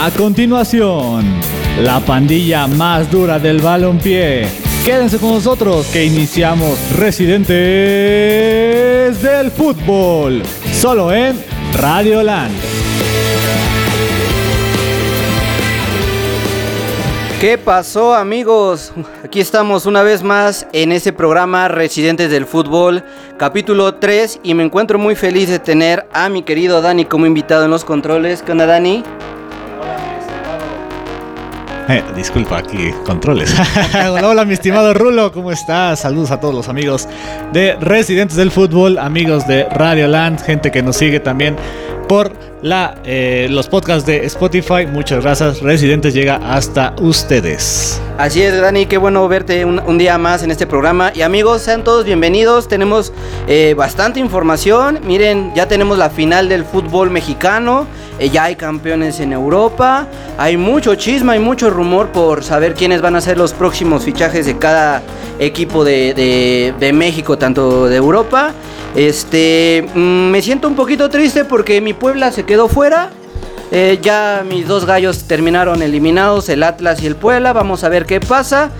A continuación, la pandilla más dura del balompié. Quédense con nosotros que iniciamos Residentes del Fútbol, solo en Radio Land. ¿Qué pasó amigos? Aquí estamos una vez más en este programa Residentes del Fútbol, capítulo 3 y me encuentro muy feliz de tener a mi querido Dani como invitado en los controles. ¿Qué onda Dani? Eh, disculpa, aquí controles. hola, hola, mi estimado Rulo, ¿cómo estás? Saludos a todos los amigos de Residentes del Fútbol, amigos de Radio Land, gente que nos sigue también por la, eh, los podcasts de Spotify. Muchas gracias. Residentes llega hasta ustedes. Así es, Dani, qué bueno verte un, día más en este programa. Y amigos, sean todos bienvenidos. Tenemos eh, bastante información. Miren, ya tenemos la final del fútbol mexicano. Eh, ya hay campeones en Europa. Hay mucho chisme, hay mucho rumor por saber quiénes van a ser los próximos fichajes de cada equipo de, de México, tanto de Europa. Este, mm, me siento un poquito triste porque mi Puebla se quedó fuera. Eh, ya mis dos gallos terminaron eliminados, el Atlas y el Puebla. Vamos a ver qué pasa.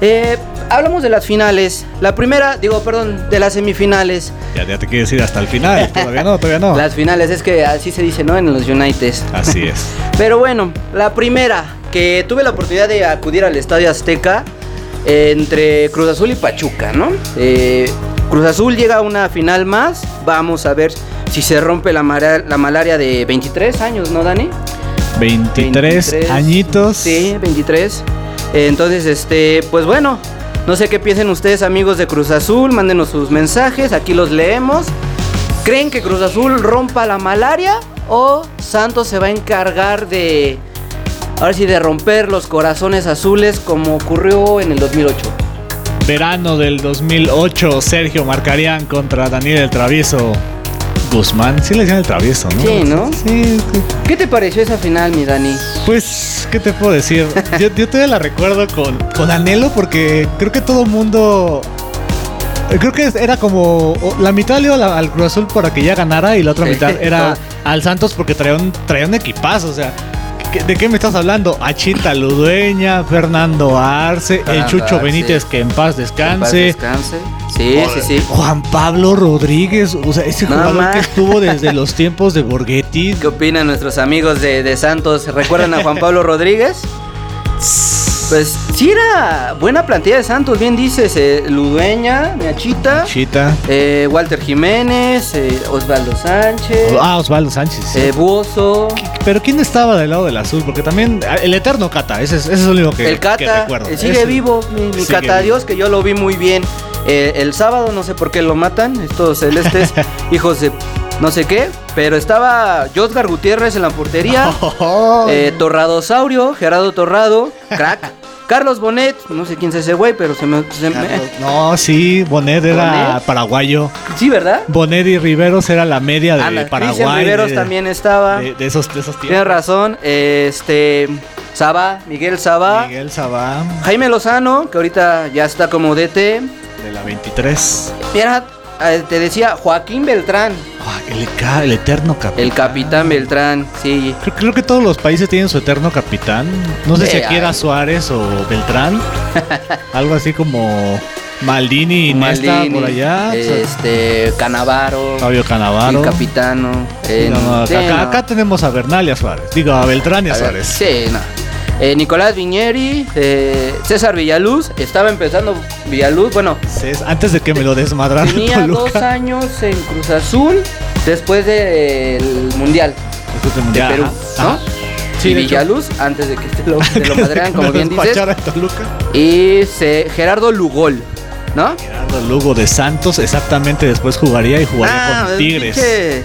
Eh, hablamos de las finales. La primera, digo, perdón, de las semifinales. Ya, ya te quieres ir hasta el final. Todavía no, todavía no. las finales, es que así se dice, ¿no? En los United. Así es. Pero bueno, la primera, que tuve la oportunidad de acudir al Estadio Azteca entre Cruz Azul y Pachuca, ¿no? Eh, Cruz Azul llega a una final más. Vamos a ver si se rompe la, la malaria de 23 años, ¿no, Dani? 23, añitos. Sí, 23. Entonces, este, pues bueno, no sé qué piensen ustedes, amigos de Cruz Azul. Mándenos sus mensajes, aquí los leemos. ¿Creen que Cruz Azul rompa la malaria o Santos se va a encargar de, ahora sí, de romper los corazones azules como ocurrió en el 2008? Verano del 2008, Sergio Marcarían contra Daniel el Travieso. Guzmán, sí le decían el travieso, ¿no? Sí, ¿no? Sí. ¿Qué te pareció esa final, mi Dani? Pues, ¿qué te puedo decir? yo, yo todavía la recuerdo con, con anhelo porque creo que todo mundo Creo que era como la mitad le iba al Cruz Azul para que ya ganara y la otra mitad era al Santos porque traía un, traía un equipazo. O sea, ¿De qué me estás hablando? Achita Ludueña, Fernando Arce, el Chucho Benítez, que en paz descanse. En paz descanse. Sí, sí, sí. Juan Pablo Rodríguez, o sea, ese jugador que estuvo desde los tiempos de Borghetti. ¿Qué opinan nuestros amigos de, de Santos? ¿Recuerdan a Juan Pablo Rodríguez? Pues sí era buena plantilla de Santos, bien dices, eh, Ludueña, Miachita, eh, Walter Jiménez, eh, Osvaldo Sánchez. Ah, Osvaldo Sánchez. Sí. Buoso. Pero ¿quién estaba del lado del azul? Porque también ah, el eterno Cata, ese es, ese es lo único que, el Cata, recuerdo. sigue vivo, mi, Cata Dios, que yo lo vi muy bien. el sábado, no sé por qué lo matan, estos celestes, hijos de no sé qué, pero estaba Josgar Gutiérrez en la portería, eh, Torradosaurio, Gerardo Torrado, crack. Carlos Bonet, no sé quién es ese güey, pero se me. No, sí, Bonet era paraguayo. Sí, ¿verdad? Bonet y Riveros era la media de Paraguay. Riveros también estaba. De, esos, de esos tiempos. Tienes razón. Este. Saba, Miguel Saba. Miguel Saba. Jaime Lozano, que ahorita ya está como DT. De la 23. Mira, eh, te decía Joaquín Beltrán. el, eterno capitán. El capitán Beltrán, sí. Creo, que todos los países tienen su eterno capitán. No sé si aquí era Suárez o Beltrán. Algo así como Maldini y Nesta por allá. Este, Canavaro. Fabio Canavaro. El capitano. acá, tenemos a Bernal y a Suárez. Digo, a Beltrán y a, Suárez. Sí, no. Eh, Nicolás Viñeri, eh, César Villaluz, estaba empezando Villaluz, bueno. Antes de que me lo desmadraran. Tenía dos años en Cruz Azul después del Mundial. Después del Mundial. De Perú, ¿no? Sí, y Villaluz, antes de que te lo, te lo madrean, como bien dices. Y se, Gerardo Lugol, ¿no? Gerardo Lugo de Santos, exactamente después jugaría y jugaría ah, con Tigres.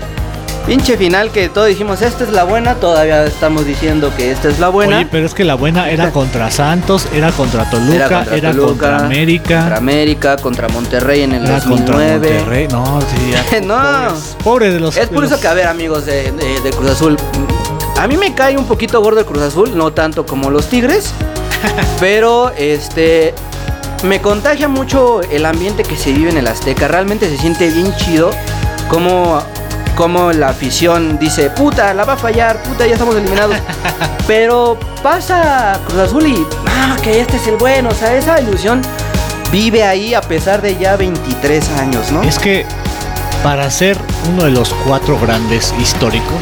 Pinche final que todos dijimos, esta es la buena, todavía estamos diciendo que esta es la buena. Oye, pero es que la buena era contra Santos, era contra Toluca, era contra, América. Contra América, contra Monterrey en el era 2009. Contra Monterrey, no, sí, no. Pobre de los Es por eso que, a ver, amigos de, Cruz Azul, a mí me cae un poquito gordo el Cruz Azul, no tanto como los Tigres, pero este me contagia mucho el ambiente que se vive en el Azteca. Realmente se siente bien chido como cómo la afición dice, puta, la va a fallar, puta, ya estamos eliminados. Pero pasa Cruz Azul y, ah, que este es el bueno, o sea, esa ilusión vive ahí a pesar de ya 23 años, ¿no? Es que para ser uno de los cuatro grandes históricos,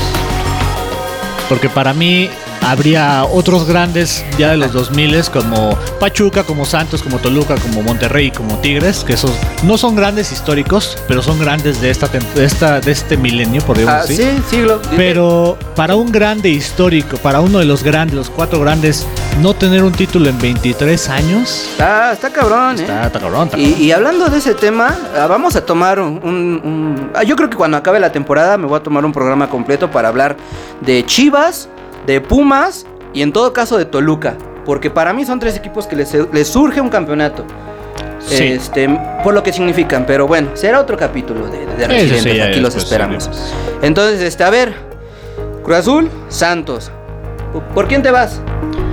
porque para mí habría otros grandes ya de los 2000 como Pachuca, como Santos, como Toluca, como Monterrey, como Tigres, que esos no son grandes históricos, pero son grandes de esta de esta de este milenio, por ah, decirlo así. Sí, siglo. Pero para un grande histórico, para uno de los grandes, los cuatro grandes, no tener un título en 23 años. Está, está cabrón, ¿eh? Está, cabrón. y, hablando de ese tema, ah, vamos a tomar un, ah, yo creo que cuando acabe la temporada me voy a tomar un programa completo para hablar de Chivas de Pumas y en todo caso de Toluca. Porque para mí son tres equipos que les, surge un campeonato. Este, por lo que significan. Pero bueno, será otro capítulo de, de Residentes. Aquí los esperamos. Entonces, este, a ver. Cruz Azul, Santos. ¿Por quién te vas?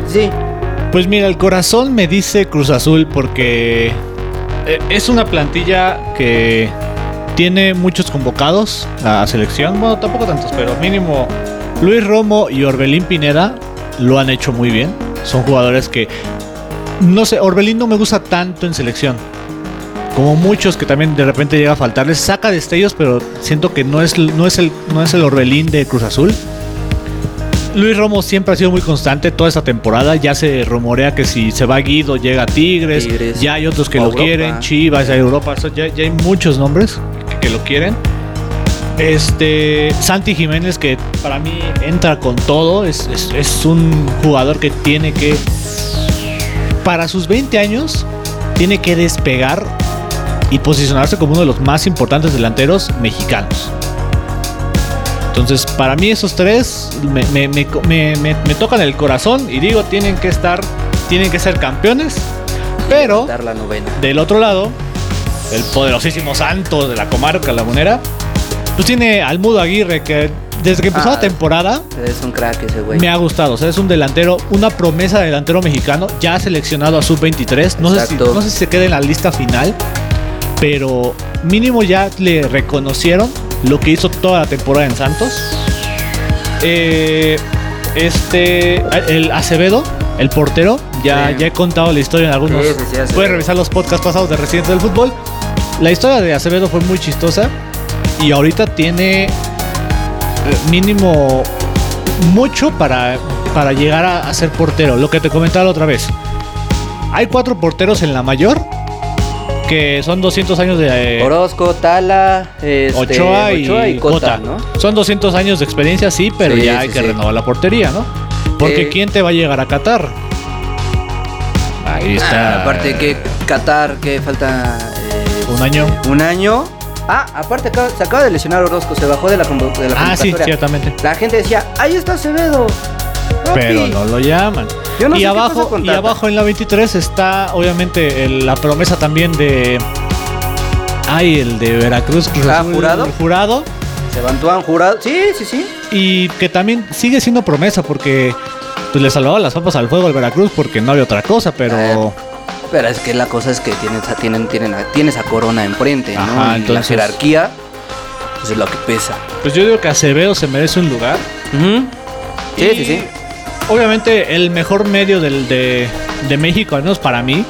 Sí. Pues mira, el corazón me dice Cruz Azul porque eh, es una plantilla que tiene muchos convocados a selección. Bueno, tampoco tantos, pero mínimo Luis Romo y Orbelín Pineda lo han hecho muy bien. Son jugadores que. No sé, Orbelín no me gusta tanto en selección. Como muchos que también de repente llega a faltarles. Saca destellos, pero siento que no es, no es, el, no es el Orbelín de Cruz Azul. Luis Romo siempre ha sido muy constante toda esta temporada. Ya se rumorea que si se va Guido, llega a Tigres. Ya hay otros que lo quieren. Chivas, Europa. Ya, ya hay muchos nombres que lo quieren. Este, Santi Jiménez, que para mí entra con todo, es, un jugador que tiene que, para sus 20 años, tiene que despegar y posicionarse como uno de los más importantes delanteros mexicanos. Entonces, para mí esos tres me, me, tocan el corazón y digo, tienen que estar, tienen que ser campeones. Pero, del otro lado, el poderosísimo Santos de la comarca La Monera pues tiene al Mudo Aguirre, que desde que empezó la ah, temporada. Es un crack ese güey. Me ha gustado. O sea, es un delantero, una promesa de delantero mexicano. Ya ha seleccionado a sub-23. No, sé si, no sé si se queda en la lista final. Pero mínimo ya le reconocieron lo que hizo toda la temporada en Santos. Eh, este. El Acevedo, el portero. Ya, ya he contado la historia en algunos. Puedes revisar los podcasts pasados de Residentes del Fútbol. La historia de Acevedo fue muy chistosa y ahorita tiene eh, mínimo mucho para, para llegar a, ser portero. Lo que te comentaba otra vez. Hay cuatro porteros en la mayor que son 200 años de... Eh, Orozco, Tala, este, Ochoa, y, Cota. ¿no? Son 200 años de experiencia, sí, pero ya hay que renovar la portería, ¿no? Porque eh, ¿quién te va a llegar a Qatar? Ahí está. aparte que Qatar, que falta... un año. Un año. Ah, aparte se acaba de lesionar Orozco, se bajó de la, de la Ah, sí, ciertamente. La gente decía, ahí está Acevedo. Pero no lo llaman. y abajo, y abajo en la 23 está obviamente la promesa también de Ay, el de Veracruz, ah, jurado. jurado. Se van jurado. Sí, sí, sí. Y que también sigue siendo promesa porque pues le salvaba las papas al fuego al Veracruz porque no había otra cosa, pero eh, pero es que la cosa es que tienen, tienen, tienen, tiene esa corona enfrente, ¿no? y la jerarquía pues, es lo que pesa. Pues yo digo que Acevedo se merece un lugar. Sí, sí, sí. Obviamente el mejor medio del, de, de México, al menos para mí,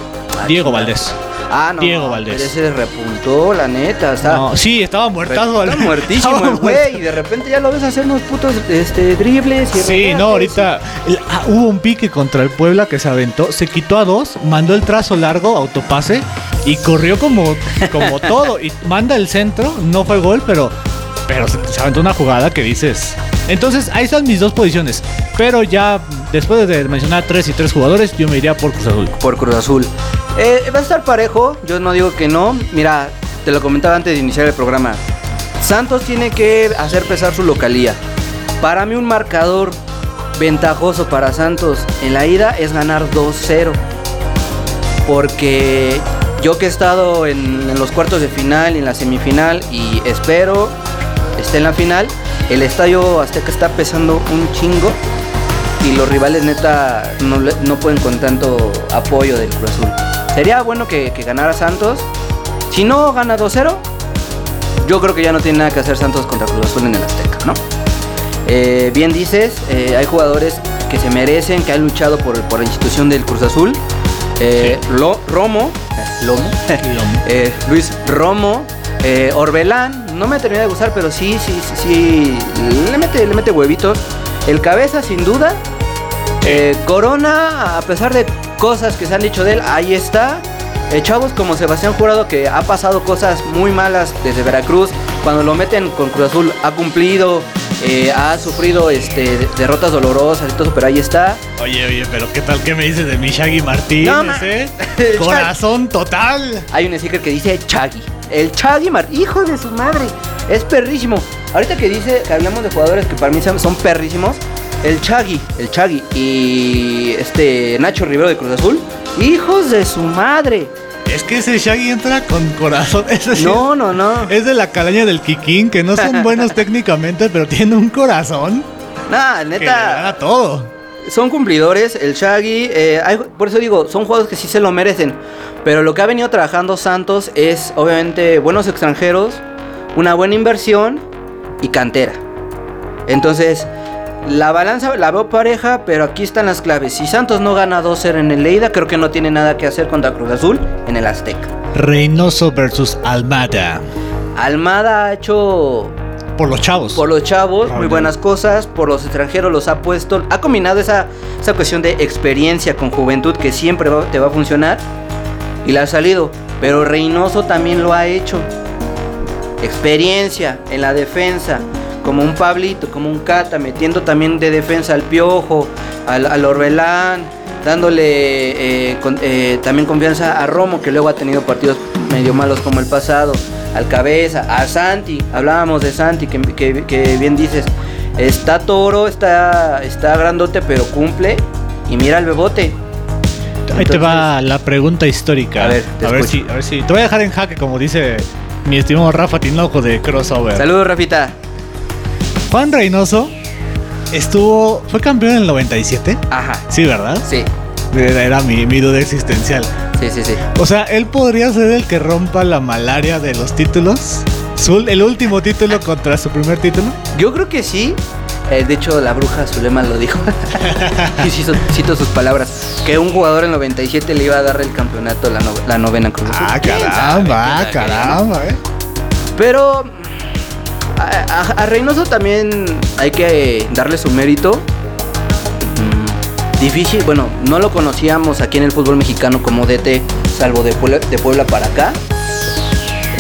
Diego Valdés. Ah, no. Diego Valdés. Ese repuntó, la neta. O sí, estaba muertado. Estaba muertísimo el güey. Y de repente ya lo ves hacer unos putos este, dribles. Y sí, no, ahorita ah, hubo un pique contra el Puebla que se aventó. Se quitó a dos, mandó el trazo largo, autopase. Y corrió como, como todo. Y manda el centro. No fue gol, pero, pero se, se aventó una jugada que dices. Entonces, ahí están mis dos posiciones. Pero ya después de mencionar tres y tres jugadores, yo me iría por Cruz Azul. Por Cruz Azul. Eh, va a estar parejo, yo no digo que no. Mira, te lo comentaba antes de iniciar el programa. Santos tiene que hacer pesar su localía. Para mí un marcador ventajoso para Santos en la ida es ganar 2-0. Porque yo que he estado en, los cuartos de final y en la semifinal y espero esté en la final, el estadio que está pesando un chingo y los rivales neta no, no pueden con tanto apoyo del Cruz Azul. Sería bueno que, ganara Santos. Si no gana 2-0, yo creo que ya no tiene nada que hacer Santos contra Cruz Azul en el Azteca, ¿no? Eh, bien dices, eh, hay jugadores que se merecen, que han luchado por, por la institución del Cruz Azul. Eh, Lo- Romo, Lomo, Luis Romo, Orbelán, no me termina de gustar, pero sí, sí, sí, sí, le mete, le mete huevitos. El cabeza, sin duda. Eh, Corona, a pesar de cosas que se han dicho de él, ahí está. Eh, chavos como Sebastián Jurado, que ha pasado cosas muy malas desde Veracruz, cuando lo meten con Cruz Azul, ha cumplido, eh, ha sufrido este, de- derrotas dolorosas y todo, pero ahí está. Oye, oye, pero ¿qué tal que me dices de mi Shaggy Martínez, No, eh? Shaggy. Corazón total. Hay un sticker que dice Chaggy. El Chaggy, Mar hijo de su madre. Es perrísimo. Ahorita que dice que hablamos de jugadores que para mí son perrísimos. El Chaggy, el Chaggy y este Nacho Rivero de Cruz Azul. Hijos de su madre. Es que ese Shaggy entra con corazón. Ese sí No, no, no. Es de la calaña del Kikín, que no son buenos técnicamente, pero tienen un corazón Nah, que le neta. gana todo. Son cumplidores, el Shaggy, eh, hay- por eso digo, son jugadores que sí se lo merecen. Pero lo que ha venido trabajando Santos es obviamente buenos extranjeros, una buena inversión y cantera. Entonces, la balanza la veo pareja, pero aquí están las claves. Si Santos no gana 2-0 en el Leida, creo que no tiene nada que hacer contra Cruz Azul en el Azteca. Reynoso versus Almada. Almada ha hecho Por los chavos. por los chavos, muy buenas cosas, por los extranjeros los ha puesto, ha combinado esa, esa cuestión de experiencia con juventud que siempre va- te va a funcionar y la ha salido, pero Reynoso también lo ha hecho. Experiencia en la defensa, como un Pablito, como un Cata, metiendo también de defensa al Piojo, al, al Orbelán, dándole eh, con- eh, también confianza a Romo, que luego ha tenido partidos medio malos como el pasado, al Cabeza, a Santi, hablábamos de Santi, que, que- que bien dices, está toro, está, está grandote, pero cumple, y mira el bebote. Ahí te va la pregunta histórica. A ver, te a ver si, a ver si. Te voy a dejar en jaque, como dice mi estimado Rafa Tinoco de Crossover. Saludos, Rafita. Juan Reynoso estuvo. ¿Fue campeón en el 97? Ajá, Sí, ¿verdad? sí, Era era mi, mi duda existencial. sí, sí, sí. O sea, él podría ser el que rompa la malaria de los títulos. El último título contra su primer título. Yo creo que sí. Eh, de hecho, la bruja Zulema lo dijo. y cito, cito sus palabras. Que un jugador en 97 le iba a dar el campeonato, la, no- la novena Cruz. Ah, caramba, ¿Quién sabe? caramba, eh. Pero a, a- a Reynoso también hay que darle su mérito. Difícil, bueno, no lo conocíamos aquí en el fútbol mexicano como DT, salvo de Puebla, para acá.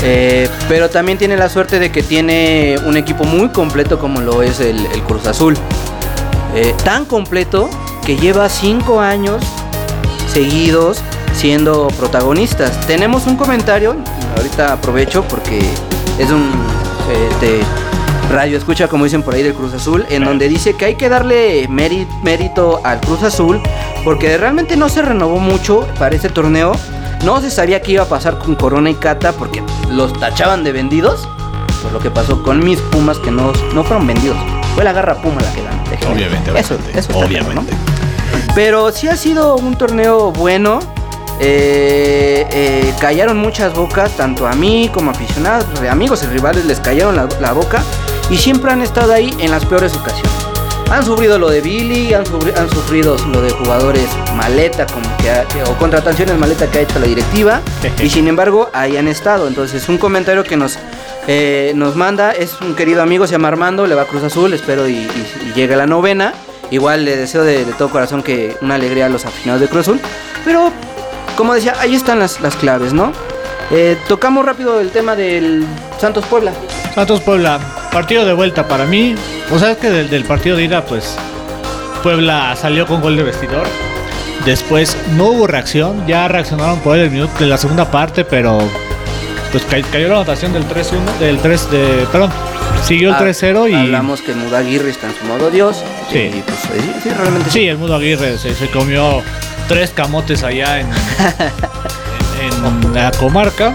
Eh, pero también tiene la suerte de que tiene un equipo muy completo como lo es el, Cruz Azul. Eh, tan completo que lleva cinco años seguidos siendo protagonistas. Tenemos un comentario, ahorita aprovecho porque es un este, radio escucha, como dicen por ahí, del Cruz Azul, en donde dice que hay que darle méri- mérito al Cruz Azul porque realmente no se renovó mucho para este torneo. No se sabía qué iba a pasar con Corona y Cata porque los tachaban de vendidos. Por lo que pasó con mis Pumas que no, no fueron vendidos. Fue la garra Puma la que dan. déjenme. Obviamente, Eso, obviamente, eso está claro, obviamente. ¿no? Pero sí ha sido un torneo bueno. Eh, eh, callaron muchas bocas, tanto a mí como a aficionados, amigos y rivales les callaron la, la boca y siempre han estado ahí en las peores ocasiones. Han sufrido lo de Billy, han, sufri- han sufrido lo de jugadores maleta como que ha- que- o contrataciones maleta que ha hecho la directiva y sin embargo ahí han estado. Entonces un comentario que nos, eh, nos manda es un querido amigo, se llama Armando, le va a Cruz Azul, espero y, y- y llegue a la novena. Igual le deseo de, de todo corazón que una alegría a los aficionados de Cruz Azul. Pero como decía, ahí están las, las claves, ¿no? Eh, tocamos rápido el tema del Santos Puebla. Santos Puebla, partido de vuelta para mí. O sea, es que del, del partido de ida, pues Puebla salió con gol de vestidor. Después no hubo reacción, ya reaccionaron por el minuto de la segunda parte, pero pues ca- cayó la anotación del 3-1, del 3 de, perdón, siguió el Ah, 3-0 y Hablamos que Muda Aguirre está en su modo Dios. Sí. Y pues sí, sí, realmente sí, el Mundo Aguirre se, se comió tres camotes allá en, en, en la comarca.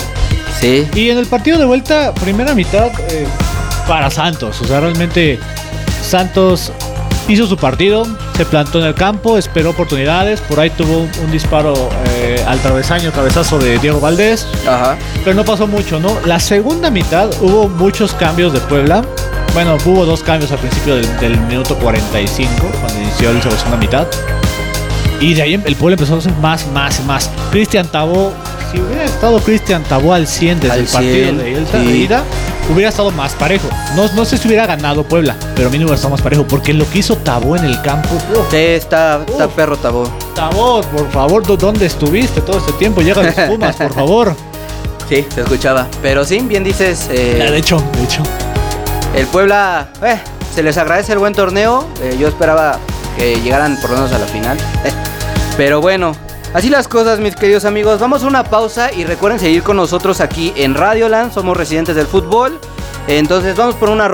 Sí. Y en el partido de vuelta, primera mitad eh, para Santos. O sea, realmente Santos hizo su partido, se plantó en el campo, esperó oportunidades, por ahí tuvo un, un disparo eh, al travesaño, cabezazo de Diego Valdés, Ajá. pero no pasó mucho, ¿no? La segunda mitad hubo muchos cambios de Puebla. Bueno, hubo dos cambios al principio del, del minuto 45, cuando inició la segunda mitad. Y de ahí el Puebla empezó a hacer más, más más. Cristian Tabó, si hubiera estado Cristian Tabó al 100 desde Al el partido 100, de ida, sí. Hubiera estado más parejo. No, no sé si hubiera ganado Puebla, pero a mí no hubiera estado más parejo, porque lo que hizo Tabó en el campo, Sí, está, está perro tabó. Tabó, por favor, ¿dó- ¿dónde estuviste todo este tiempo? Llega a los Pumas, por favor. Sí, se escuchaba. Pero sí, bien dices, eh, De hecho, de hecho. el Puebla, eh, se les agradece el buen torneo. Eh, yo esperaba que llegaran por lo menos a la final. Pero bueno, así las cosas, mis queridos amigos. Vamos a una pausa y recuerden seguir con nosotros aquí en Radioland. Somos residentes del fútbol. Entonces vamos por una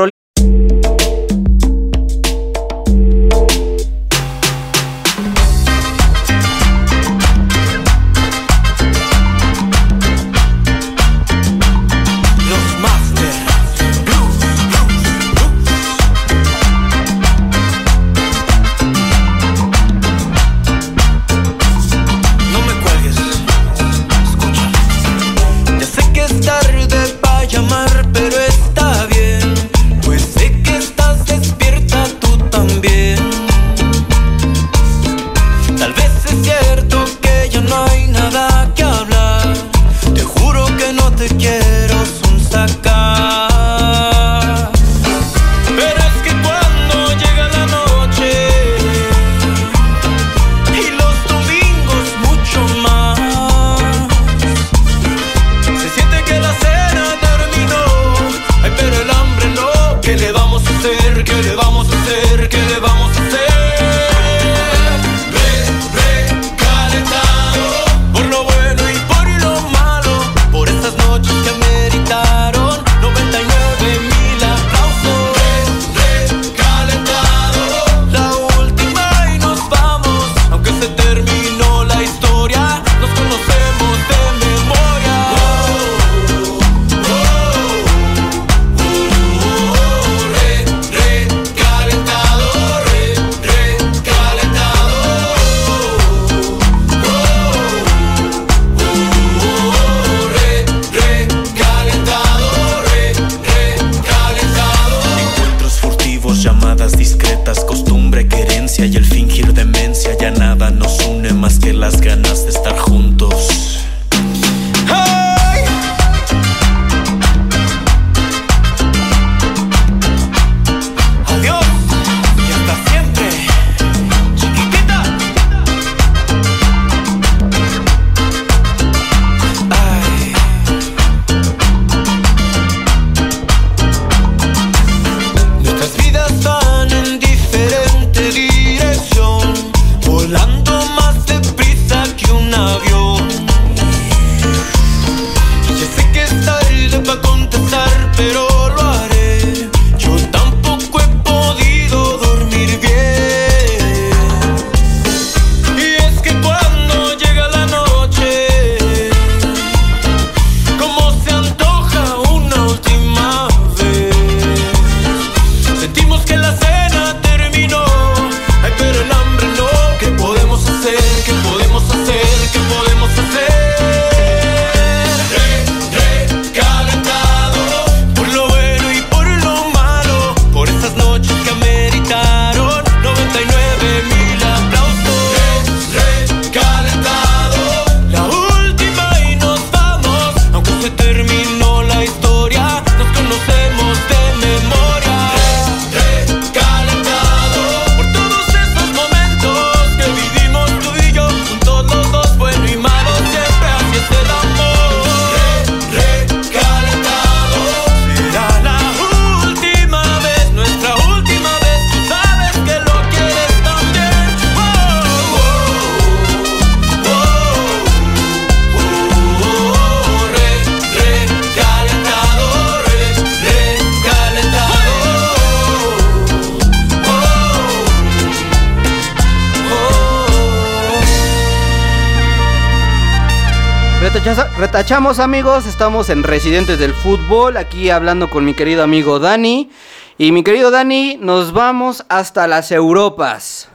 Retachamos amigos, estamos en Residentes del Fútbol, aquí hablando con mi querido amigo Dani. Y mi querido Dani, nos vamos hasta las Europas.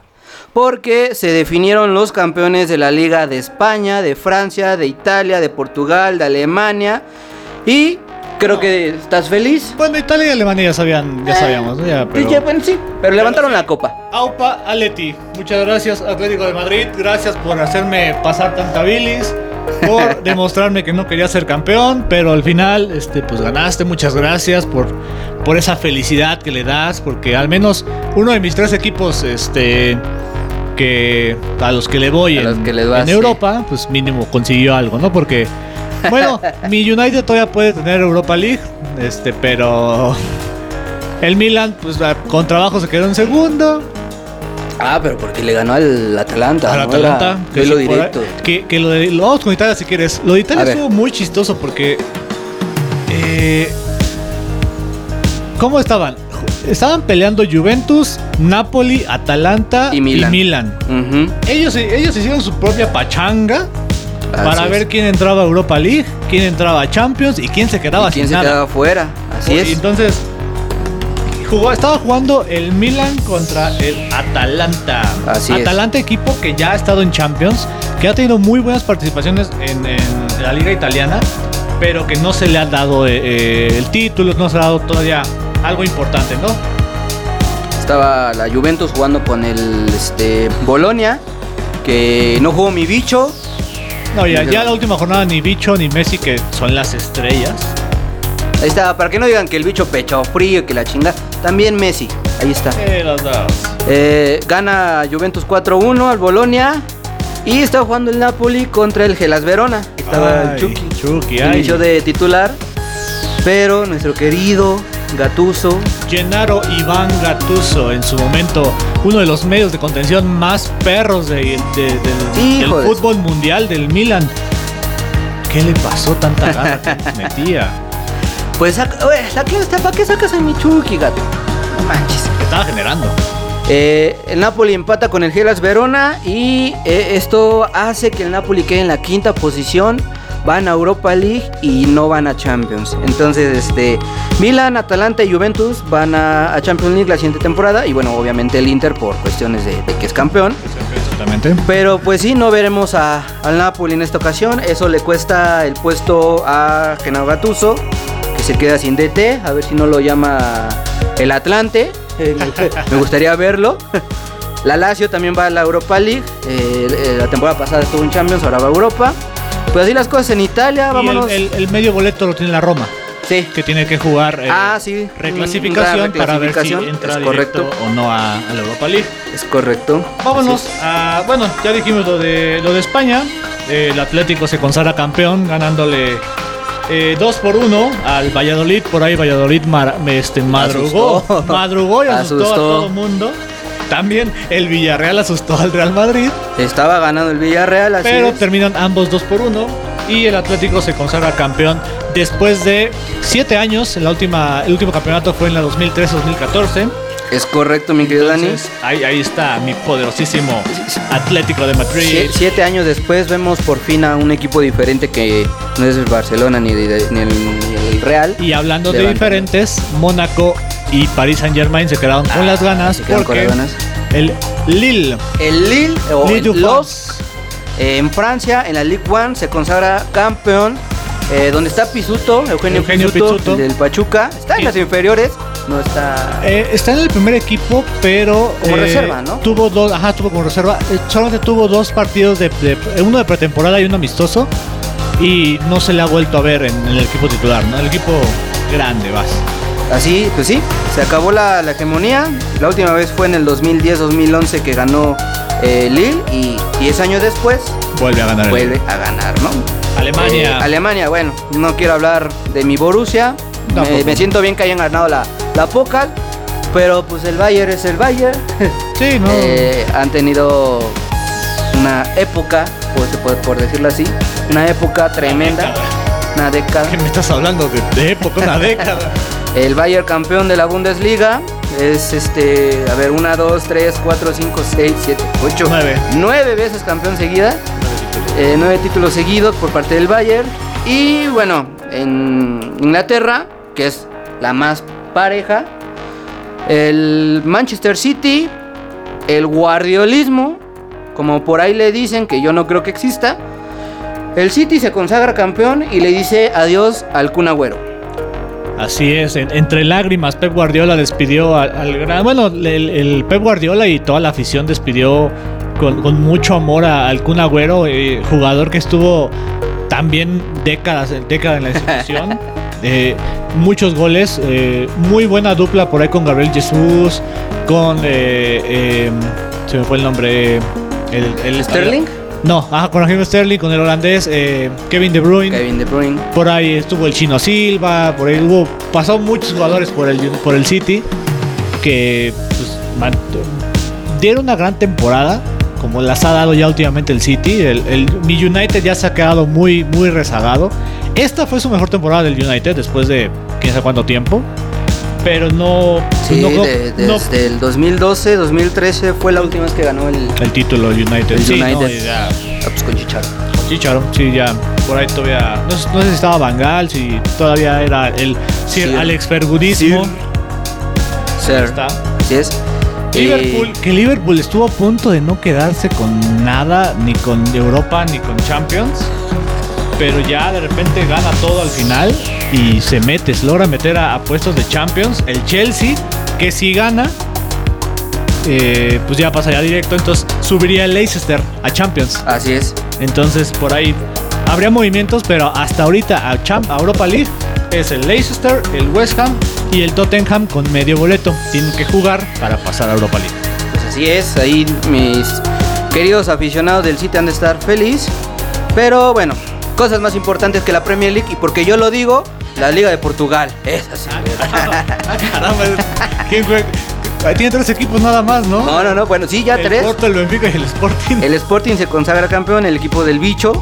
Porque se definieron los campeones de la Liga de España, de Francia, de Italia, de Portugal, de Alemania. Y creo que estás feliz. Bueno, Italia y Alemania ya sabían, ya sabíamos, ¿no? Ya, pero... ya, bueno, sí, pero levantaron la copa. Aupa Aleti, muchas gracias Atlético de Madrid, gracias por hacerme pasar tanta bilis, por demostrarme que no quería ser campeón, pero al final, este, pues ganaste, muchas gracias por, por esa felicidad que le das, porque al menos uno de mis tres equipos, este, que a los que le voy A en, los que les vas, en. Europa, pues mínimo consiguió algo, ¿no? Porque, bueno, mi United todavía puede tener Europa League, este, pero el Milan, pues con trabajo se quedó en segundo. Ah, pero porque le ganó al Atalanta. Al ¿no? Atalanta. Era que ahí- directo. que, que lo, de- lo vamos con Italia si quieres. Lo de Italia estuvo muy chistoso porque. eh, ¿Cómo estaban? Estaban peleando Juventus, Napoli, Atalanta Y Milan. Milan. Ujú, Ellos, ellos hicieron su propia pachanga así para es. ver quién entraba a Europa League, quién entraba a Champions y quién se quedaba ¿Y quién sin se nada. quedaba fuera. Así Y es. Entonces, jugó, estaba jugando el Milan contra el Atalanta. Así es. Atalanta, equipo que ya ha estado en Champions, que ha tenido muy buenas participaciones en, en la liga italiana, pero que no se le ha dado eh, eh, el título, no se le ha dado todavía algo importante, ¿no? Estaba la Juventus jugando con el este, Bolonia, que no jugó mi bicho. No, ya, ya la última jornada ni Bicho ni Messi, que son las estrellas. Ahí está, para que no digan que el bicho pecho frío y que la chinga. También Messi, ahí está. Eh, los dos. Eh, gana Juventus 4-1 al Bolonia. Y estaba jugando el Napoli contra el Gelas Verona. Estaba Ay, el Chucky. Chucky, ay. Inició de titular. Pero nuestro querido Gatuso Gennaro Iván Gattuso, en su momento uno de los medios de contención más perros de- de- del, fútbol mundial del Milan. ¿Qué le pasó tanta garra que metía? Pues saca, oye, ¿para qué sacas a mi Chucky, gato? No manches. Que estaba generando. Eh, el Napoli empata con el Gelas Verona y eh, esto hace que el Napoli quede en la quinta posición. Van a Europa League y no van a Champions. Entonces, este, Milan, Atalanta y Juventus van a, a Champions League la siguiente temporada. Y bueno, obviamente el Inter por cuestiones de, de que es campeón. Exactamente. Pero pues sí, no veremos a- al Napoli en esta ocasión. Eso le cuesta el puesto a Gennaro Gattuso, que se queda sin DT. A ver si no lo llama el Atlante. Me gustaría verlo. La Lazio también va a la Europa League. Eh, eh, la temporada pasada estuvo en Champions, ahora va a Europa. Pues así las cosas en Italia, Y vámonos. el, el- el medio boleto lo tiene la Roma, Sí, que tiene que jugar eh, Ah, sí. reclasificación Una para ver si entra es correcto. o no a, a la Europa League. es correcto. Vámonos a. Bueno, ya dijimos lo de, lo de España. Eh, el Atlético se consagra campeón ganándole 2 por 1 al Valladolid. Por ahí Valladolid mar- este, madrugó. Asustó. Madrugó y asustó, Asustó. a todo el mundo. También el Villarreal asustó al Real Madrid. Estaba ganando el Villarreal, así pero es. terminan ambos 2 por 1 y el Atlético se consagra campeón después de 7 años. La última, el último campeonato fue en la 2013-2014. Es correcto, mi querido Dani. Ahí, ahí está mi poderosísimo Atlético de Madrid. Sie- siete años después vemos por fin a un equipo diferente que no es el Barcelona ni, de- ni el, ni el Real. Y hablando de diferentes, Mónaco y Paris Saint Germain se quedaron con Ah, las ganas se quedaron con porque las ganas. el Lille, El Lille o Lille el Los eh, en Francia, en la Ligue 1, se consagra campeón. eh, donde está Pisuto, Eugenio, Eugenio Pisuto, Pizzuto. del Pachuca. Está en Sí. las inferiores, no está. eh, está en el primer equipo, pero Como eh, reserva, ¿no? Tuvo dos, ajá, tuvo como reserva. eh, solamente tuvo dos partidos de, de- uno de pretemporada y uno amistoso y no se le ha vuelto a ver en, el equipo titular, ¿no? El equipo grande, vas. Así, pues sí, se acabó la, la hegemonía. La última vez fue en el 2010-2011 que ganó eh, Lille y 10 años después Vuelve a ganar el vuelve a ganar, ¿no? Alemania. Eh, Alemania, bueno, no quiero hablar de mi Borussia. Me, me siento bien que hayan ganado la, la Pokal, pero pues el Bayern es el Bayern. Sí, no. Eh, han tenido una época, por, por- por decirlo así, una época tremenda, una década. ¿Qué me estás hablando de, de época, una década? El Bayern campeón de la Bundesliga es este, a ver, una, dos, tres, cuatro, cinco, seis, siete, ocho, Nueve. nueve veces campeón seguida. Eh, nueve títulos seguidos por parte del Bayern. Y bueno, en Inglaterra, que es la más pareja, El Manchester City, el guardiolismo, como por ahí le dicen, que yo no creo que exista. El City se consagra campeón y le dice adiós al Kun Agüero. Así es, en- entre lágrimas Pep Guardiola despidió al, al gran... Bueno, el, el Pep Guardiola y toda la afición despidió con, con mucho amor a- al Kun Agüero, eh, jugador que estuvo también décadas, décadas en la institución. eh, muchos goles, eh, muy buena dupla por ahí con Gabriel Jesús, con... eh, eh, se me fue el nombre... El, el- ¿Sterling? No, ajá, con Raheem Sterling, con el holandés eh, Kevin De Bruyne. Kevin De Bruyne. Por ahí estuvo el Chino Silva, por ahí hubo, pasó muchos jugadores por el, por el City que pues, man- dieron una gran temporada, como las ha dado ya últimamente el City. El, el- mi United ya se ha quedado muy, muy rezagado. Esta fue su mejor temporada del United después de quién sabe cuánto tiempo. Pero no, Sí, no, de- no- desde el 2012, 2013 fue la última vez que ganó el, el título del United. el Sí, no, United. ya- Ah, pues con Chicharo. Chicharo, sí, ya. Por ahí todavía. No, sé- si estaba Bangal, si todavía era el Sir Sir- Alex Fergudismo. Sir. Está. Así es. Liverpool, Eh, que Liverpool estuvo a punto de no quedarse con nada, ni con Europa, ni con Champions. Pero ya de repente gana todo al final y se mete, se logra meter a, a puestos de Champions. El Chelsea, que si gana, eh, pues ya pasaría directo. Entonces subiría el Leicester a Champions. así es. Entonces por ahí habría movimientos, pero hasta ahorita a, Champ, a Europa League es el Leicester, el West Ham y el Tottenham con medio boleto. Tienen que jugar para pasar a Europa League. Pues así es. Ahí mis queridos aficionados del City han de estar feliz. Pero bueno, cosas más importantes que la Premier League. Y porque yo lo digo, la Liga de Portugal. Es así. Ah, caramba, ¿quién? Ahí Tiene tres equipos nada más, ¿no? No, no, no. Bueno, sí, ya el tres. Porto, el Benfica y el Sporting. El Sporting se consagra campeón, el equipo del bicho.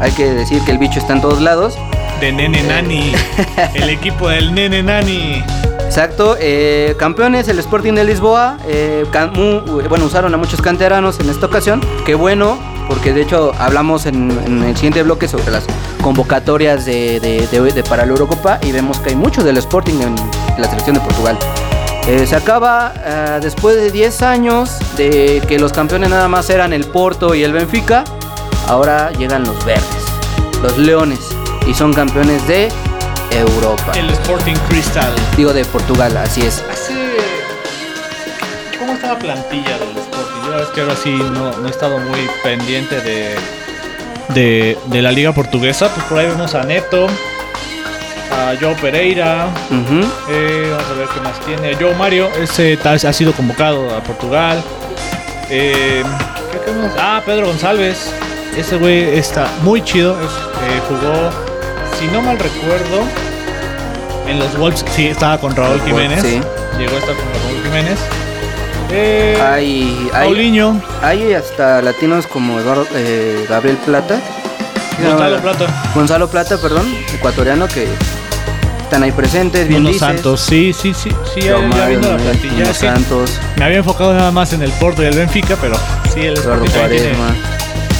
Hay que decir que el bicho está en todos lados. De Nene Nani. el equipo del Nene Nani. Exacto, eh, campeones, el Sporting de Lisboa. eh, mu- bueno, usaron a muchos canteranos en esta ocasión. Qué bueno, porque de hecho hablamos en, en el siguiente bloque sobre las convocatorias de, de- de- de- para la Eurocopa y vemos que hay mucho del Sporting en la selección de Portugal. Eh, se acaba eh, después de 10 años de que los campeones nada más eran el Porto y el Benfica. Ahora llegan los verdes, los leones, y son campeones de Europa. El Sporting Crystal. Digo de Portugal, así es. ¿Cómo está la plantilla del Sporting? Yo es que ahora sí no, no he estado muy pendiente de, de, de la liga portuguesa. Pues por ahí vemos a Neto, a Joe Pereira. Eh, vamos a ver qué más tiene. Joe Mario, ese tal- ha sido convocado a Portugal. Eh, ¿qué- qué más? Ah, Pedro González. Ese güey está muy chido. es- eh, jugó, si no mal recuerdo, en los Wolves. Sí, estaba con Raúl Wolves, Jiménez. sí. Llegó a estar con Raúl Jiménez. Eh, Hay, hay, Paulinho, hay hasta latinos como Eduardo, eh, Gabriel Plata. Gonzalo Plata, Gonzalo Plata, perdón, ecuatoriano que están ahí presentes, bien. Santos. Sí, sí, sí. sí ya, viendo la plantilla. Santos, Me había enfocado nada más en el Porto y el Benfica, pero sí, el Eduardo tiene, Cuaresma.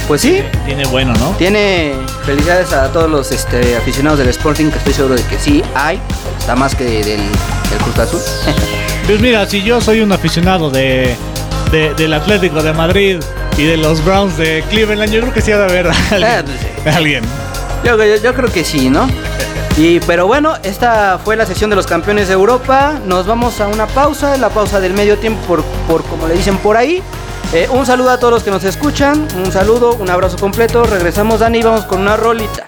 Pues sí, tiene bueno, ¿no? tiene felicidades a todos los este, aficionados del Sporting, que estoy seguro de que sí hay. Está más que del, del Cruz Azul. Pues mira, si yo soy un aficionado de, de- del Atlético de Madrid y de los Browns de Cleveland, yo creo que sí ha de haber Ah, alguien. pues sí. alguien. Yo, yo- yo creo que sí, ¿no? Y pero bueno, esta fue la sesión de los campeones de Europa. Nos vamos a una pausa, la pausa del medio tiempo, por, por como le dicen por ahí. Eh, un saludo a todos los que nos escuchan, un saludo, un abrazo completo. Regresamos, Dani, y vamos con una rolita.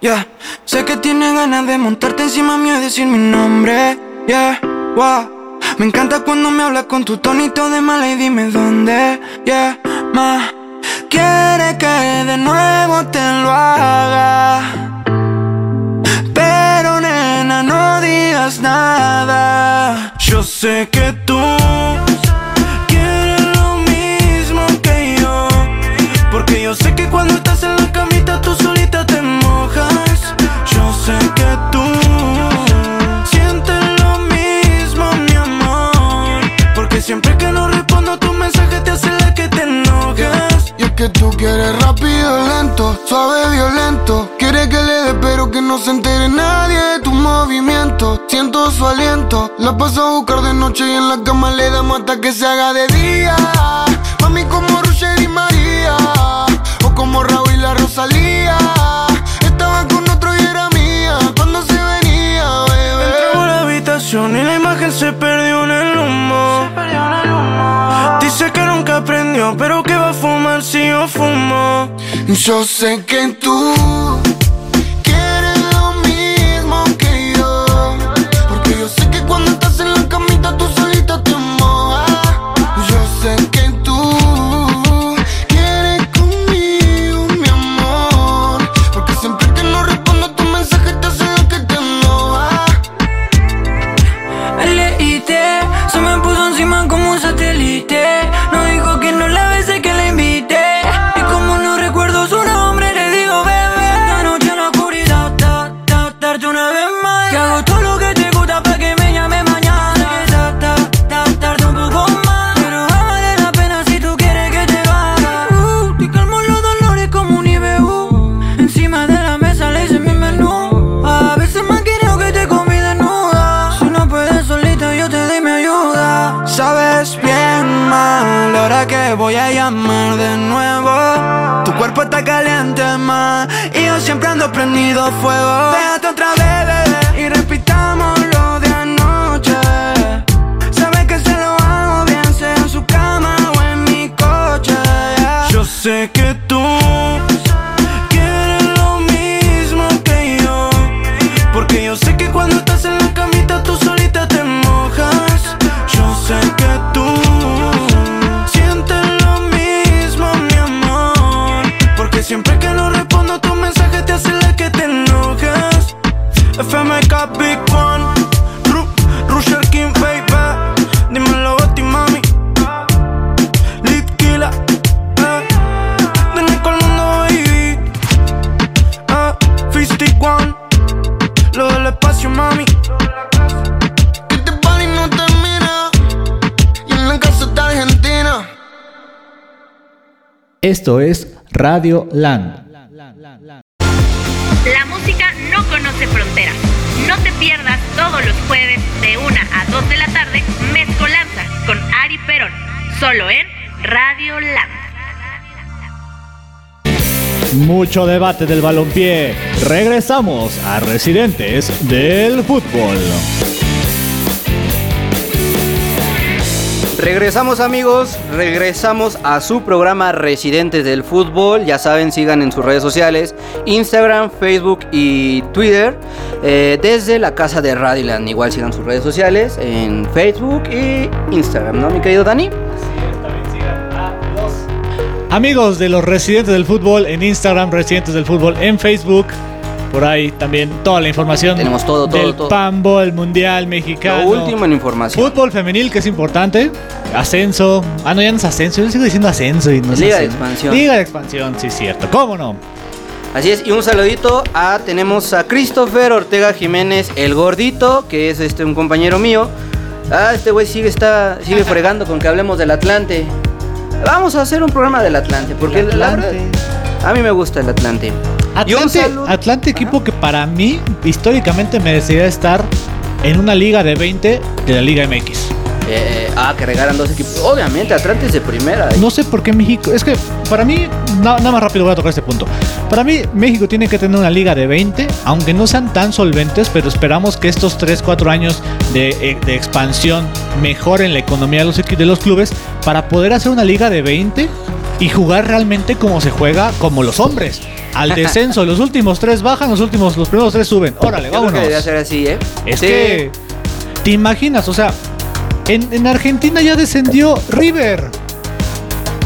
Ya, sé que tienes ganas de montarte encima mío y decir mi nombre. Yeah, wow. Me encanta cuando me hablas con tu tonito de mala y dime dónde. Yeah, ma. Quiere que de nuevo te lo haga. Pero nena, no digas nada. Yo sé que tú cuando estás en la camita tú solita te mojas. Yo sé que tú sientes lo mismo, mi amor. Porque siempre que no respondo a tu mensaje te hace la que te enojas. Y es que tú quieres rápido, lento, suave, violento. Quieres que le dé, pero que no se entere nadie de tus movimientos. Siento su aliento, La paso a buscar de noche y en la cama le damos hasta que se haga de día. Mami como Roger como Raúl y la Rosalía. Estaba con otro y era mía cuando se venía, bebé. Entramos a la habitación y la imagen se perdió en el humo. Dice que nunca aprendió, pero que va a fumar si yo fumo. Yo sé que tú prendido fuego. FMK Big One, Ru Rusher King, baby. Dímelo a ti, mami. Litquila, eh. De Nicole Mundo, baby. Eh. Fisty One. Lo del espacio, mami. Que este party no 2 de la tarde Mezcolanza con Ari Perón, solo en Radio Land. Mucho debate del balompié. Regresamos a Residentes del Fútbol. Regresamos amigos, regresamos a su programa Residentes del Fútbol. Ya saben, sigan en sus redes sociales, Instagram, Facebook y Twitter. eh, desde la casa de Radiland. Igual sigan sus redes sociales en Facebook y Instagram, ¿no, mi querido Dani? Amigos de los Residentes del Fútbol en Instagram, Residentes del Fútbol en Facebook. Por ahí también toda la información. Tenemos todo, todo, del todo. Pambo, el Mundial Mexicano. Lo último en información. Fútbol femenil, que es importante. Ascenso. Ah, no, ya no es ascenso. Yo sigo diciendo ascenso y no es Liga de expansión. Liga de expansión, sí, cierto. ¿Cómo no? Así es, y un saludito a tenemos a Christopher Ortega Jiménez, el gordito, que es este un compañero mío. Ah, este güey sigue está sigue fregando con que hablemos del Atlante. Vamos a hacer un programa del Atlante, porque El la Atlante. a mí me gusta el Atlante. Atlante, Atlante, equipo que para mí históricamente merecería estar en una liga de 20 de la Liga MX. Eh, ah, que regalan dos equipos. Obviamente, Atlante es de primera. No sé por qué México. Es que para mí, na- nada más rápido voy a tocar este punto. Para mí, México tiene que tener una liga de 20, aunque no sean tan solventes, pero esperamos que estos 3, 4 años de, eh, de expansión mejoren la economía de los, equi- de los clubes para poder hacer una liga de 20 y jugar realmente como se juega, como los hombres. Al descenso, los últimos tres bajan, los últimos, los primeros tres suben. Órale, creo vámonos. que debería ser así, ¿eh? Es Sí. que. ¿Te imaginas? O sea, en, en Argentina ya descendió River.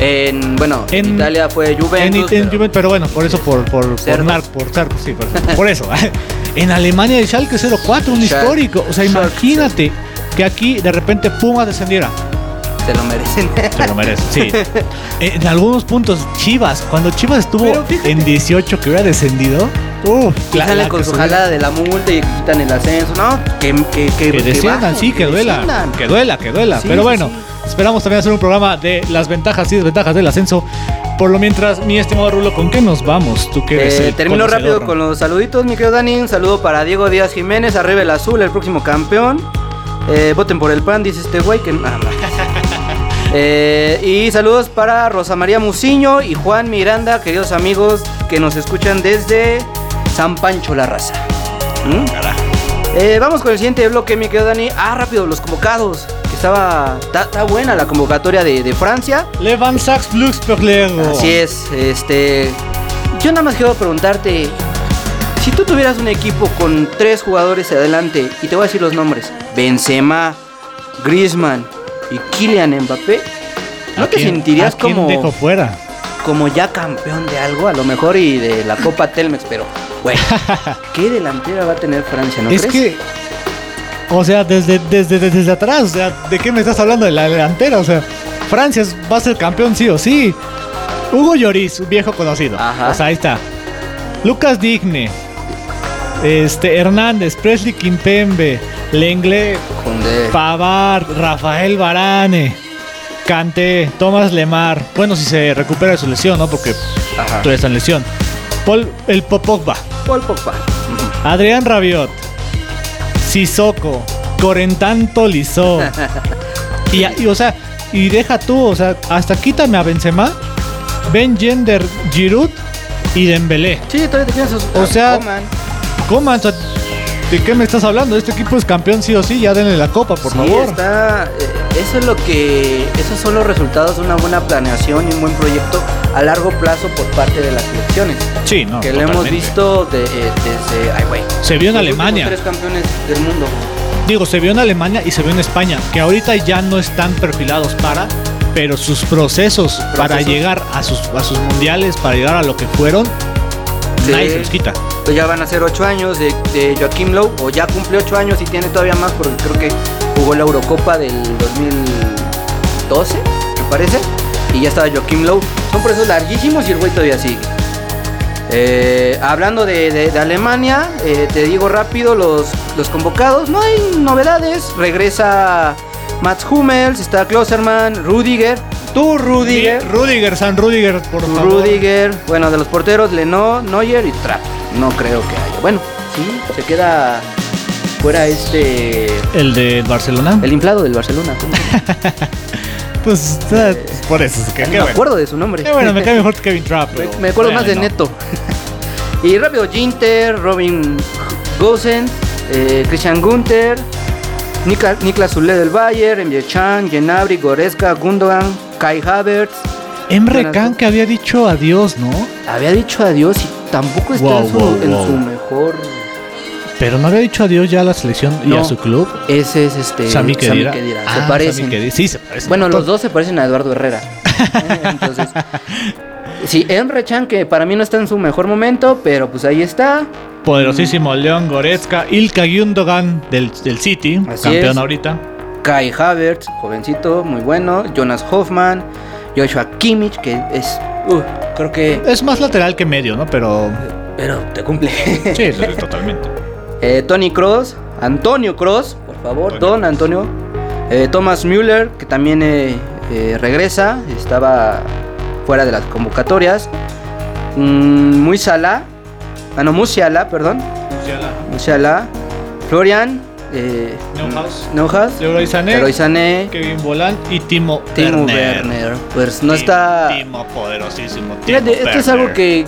En, bueno, en Italia fue En, Juventus. en pero- Juventus, pero bueno, por eso, por, por, por, nar- por sí, por, por eso. en Alemania el Schalke 04, un histórico. O sea, imagínate que aquí de repente Puma descendiera. Se lo merecen. Se lo merece, sí. En algunos puntos, Chivas, cuando Chivas estuvo en 18 que hubiera descendido, uff, Y salen con su jalada de la multa y quitan el ascenso. No, que, que, que, Que desciendan, sí, que duela. desciendan. Que duela, que duela. Sí, Pero bueno, sí. esperamos también hacer un programa de las ventajas y desventajas del ascenso. Por lo mientras, mi estimado Rulo, ¿con qué nos vamos? Tú que eres Eh, termino conocedor. rápido con los saluditos, mi querido Dani. Un saludo para Diego Díaz Jiménez, arriba el azul, el próximo campeón. Eh, voten por el PAN, dice este güey que... no. Eh, y saludos para Rosa María Muciño y Juan Miranda, queridos amigos que nos escuchan desde San Pancho La Raza. ¿Mm? Eh, vamos con el siguiente bloque, mi querido Dani. Ah, rápido, los convocados. Que estaba... Está buena la convocatoria de, de Francia. Le Van Sachs Flux. Así es, este. Yo nada más quiero preguntarte. Si tú tuvieras un equipo con tres jugadores adelante, y te voy a decir los nombres: Benzema, Griezmann y Kylian Mbappé, ¿no ¿A te quién- sentirías a quién como, dejo fuera? como ya campeón de algo? A lo mejor y de la Copa Telmex, pero, güey, ¿qué delantera va a tener Francia, no es crees? que. O sea, desde, desde, desde, atrás, o sea, ¿de qué me estás hablando? De la delantera, o sea, Francia va a ser campeón sí o sí. Hugo Lloris, un viejo conocido. Ajá. O sea, ahí está. Lucas Digne. Este, Hernández, Presley Kimpembe, Lenglet, Koundé. Pavard, Rafael Varane, Kanté, Thomas Lemar. Bueno, si se recupera de su lesión, ¿no? Porque todavía está en lesión. Paul, el Popogba. Paul Pogba. Adrián Rabiot, Sissoko, Corentán Tolizó. y, y, o sea, y deja tú, o sea, hasta quítame a Benzema, Ben Yender, Giroud y Dembélé. Sí, todavía te tienes O sea- Coman. Sea, ¿De qué me estás hablando? Este equipo es campeón sí o sí, ya denle la copa, por Sí, favor. está, eh, eso es lo que, esos son los resultados de una buena planeación y un buen proyecto a largo plazo por parte de las selecciones. Sí, no. que lo hemos visto de, eh, desde, ay güey, Se vio en los Alemania. tres campeones del mundo. Digo, se vio en Alemania y se vio en España, que ahorita ya no están perfilados para, pero sus procesos, para Procesos. llegar a sus, a sus mundiales, para llegar a lo que fueron, Sí. nadie se los quita. Pues ya van a ser ocho años de, de Joaquim Lowe, o ya cumplió ocho años y tiene todavía más, porque creo que jugó la Eurocopa del 2012, me parece, y ya estaba Joaquim Lowe. Son procesos larguísimos y el güey todavía sigue. Eh, hablando de, de- de Alemania, eh, te digo rápido los, los convocados, no hay novedades, regresa Mats Hummels, está Klosterman, Rudiger, tú Rudiger. Rudiger, San Rudiger, por favor. Rudiger, bueno, de los porteros, Leno, Neuer y Trapp. No creo que haya. Bueno, sí, se queda fuera este. El de Barcelona. El inflado del Barcelona. ¿cómo se llama? Pues eh, por eso. es que, me bueno. acuerdo de su nombre. Qué bueno, me cae mejor que Kevin Trapp. Me, pero me acuerdo más de no. Neto. y rápido, Ginter, Robin Gosen, eh, Christian Gunther, Niklas Zule del Bayern, Emre Chan, Genabri, Goretzka, Gundogan, Kai Havertz. Emre Can que había dicho adiós, ¿no? Había dicho adiós y tampoco está Wow, en, su, wow, en wow. su mejor. Pero no había dicho adiós ya a la selección y a su club. Ese es este. Sami Khedira. Se Ah, parecen. Sami Khedira. Sí, se parecen. Bueno, los dos se parecen a Eduardo Herrera. Entonces, sí, Emre Chan, que para mí no está en su mejor momento, pero pues ahí está. Poderosísimo León Goretzka, Ilka Gundogan del, del City, Así campeón es. ahorita. Kai Havertz, jovencito, muy bueno. Jonas Hoffman, Joshua Kimmich, que es. uh, creo que. Es más lateral que medio, ¿no? Pero Pero te cumple. sí, totalmente. Eh, Tony Cross, Antonio Cross, por favor, Antonio Don. Antonio. Eh, Thomas Müller, que también eh, regresa, estaba fuera de las convocatorias. Mm, muy Sala, ah no, Musiala, perdón. Musiala, Florian, eh, Neuhaus. Neuhaus, Leroy Sané, Leroy Sané, Kevin Volán y Timo, Timo Werner. Werner. Pues no está. Timo poderosísimo. Timo Fíjate, esto es algo que,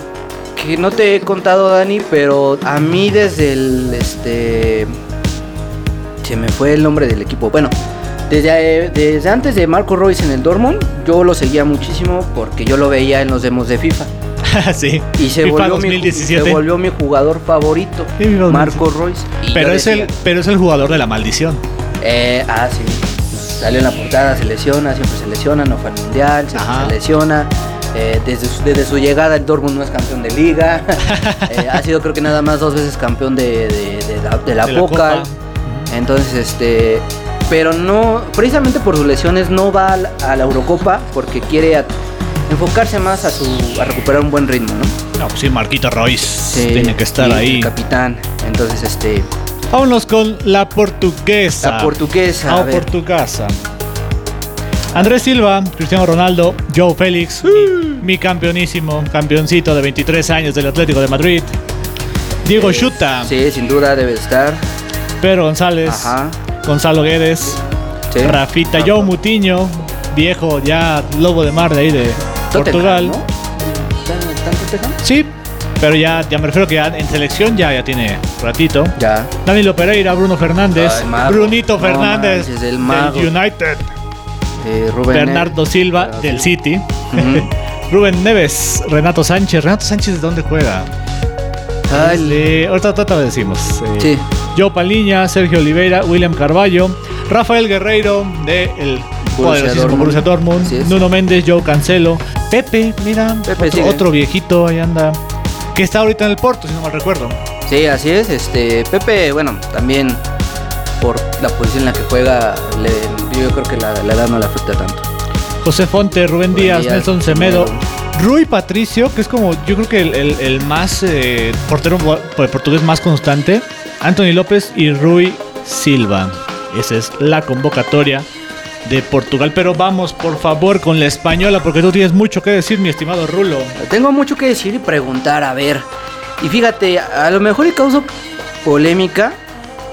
que no te he contado, Dani, pero a mí desde el este se me fue el nombre del equipo. Bueno, desde, eh, desde antes de Marco Royce en el Dortmund, yo lo seguía muchísimo porque yo lo veía en los demos de FIFA sí. y se, FIFA volvió mi, 2017. se volvió mi jugador favorito, Sí, Marco Royce. Pero es, el, pero es el jugador de la maldición. eh, ah, sí. Salió en la portada, se lesiona, siempre se lesiona, no fue al mundial, se, lesiona. Eh, desde, su, desde su llegada el Dortmund no es campeón de liga. Eh, ha sido creo que nada más dos veces campeón de, de- de la, de la De la Pokal. Copa. Entonces, este... Pero no, precisamente por sus lesiones no va a la, a la Eurocopa porque quiere a- enfocarse más a su a recuperar un buen ritmo, ¿no? No, pues sí, Marquito Royce Sí, tiene que estar ahí. el capitán. Entonces, este... Vámonos con la portuguesa. La portuguesa. a La ver. portuguesa. Andrés Silva, Cristiano Ronaldo, Joe Félix, mi, mi campeonísimo, campeoncito de 23 años del Atlético de Madrid. Diego Eh, Schuta, Sí, sin duda debe estar. Pedro González, Ajá. Gonzalo Guedes, Sí. Rafita, Joe Mutiño, viejo ya lobo de mar de ahí de Portugal. Tottenham, ¿no? Sí, pero ya, ya me refiero que ya en selección ya, ya tiene ratito. Ya. Danilo Pereira, Bruno Fernández, Ay. Brunito No Fernández mago. del United, Eh, Rubén Bernardo Silva del. City. Rubén Neves, Renato Sánchez. Renato Sánchez, ¿de dónde juega? Ay, Es de- ahorita, ahorita decimos. eh, Sí. Joe Paliña, Sergio Oliveira, William Carballo, Rafael Guerreiro de el poderosísimo Dortmund. Borussia Dortmund. Nuno Méndez, Joe Cancelo, Pepe, mira, Pepe otro, viejito ahí anda, que está ahorita en el Porto, si no mal recuerdo. Sí, así es. Este, Pepe, bueno, también por la posición en la que juega, le- yo creo que la, la edad no le afecta tanto. José Fonte, Rubén Rubén Díaz, Díaz, Nelson Semedo. Rui Patricio, que es como yo creo que el, el- el más eh, portero po- portugués más constante, Anthony López y Rui Silva. Esa es la convocatoria de Portugal. Pero vamos, por favor, con la española, porque tú tienes mucho que decir, mi estimado Rulo. Tengo mucho que decir y preguntar, a ver. Y fíjate, a lo mejor y causo polémica,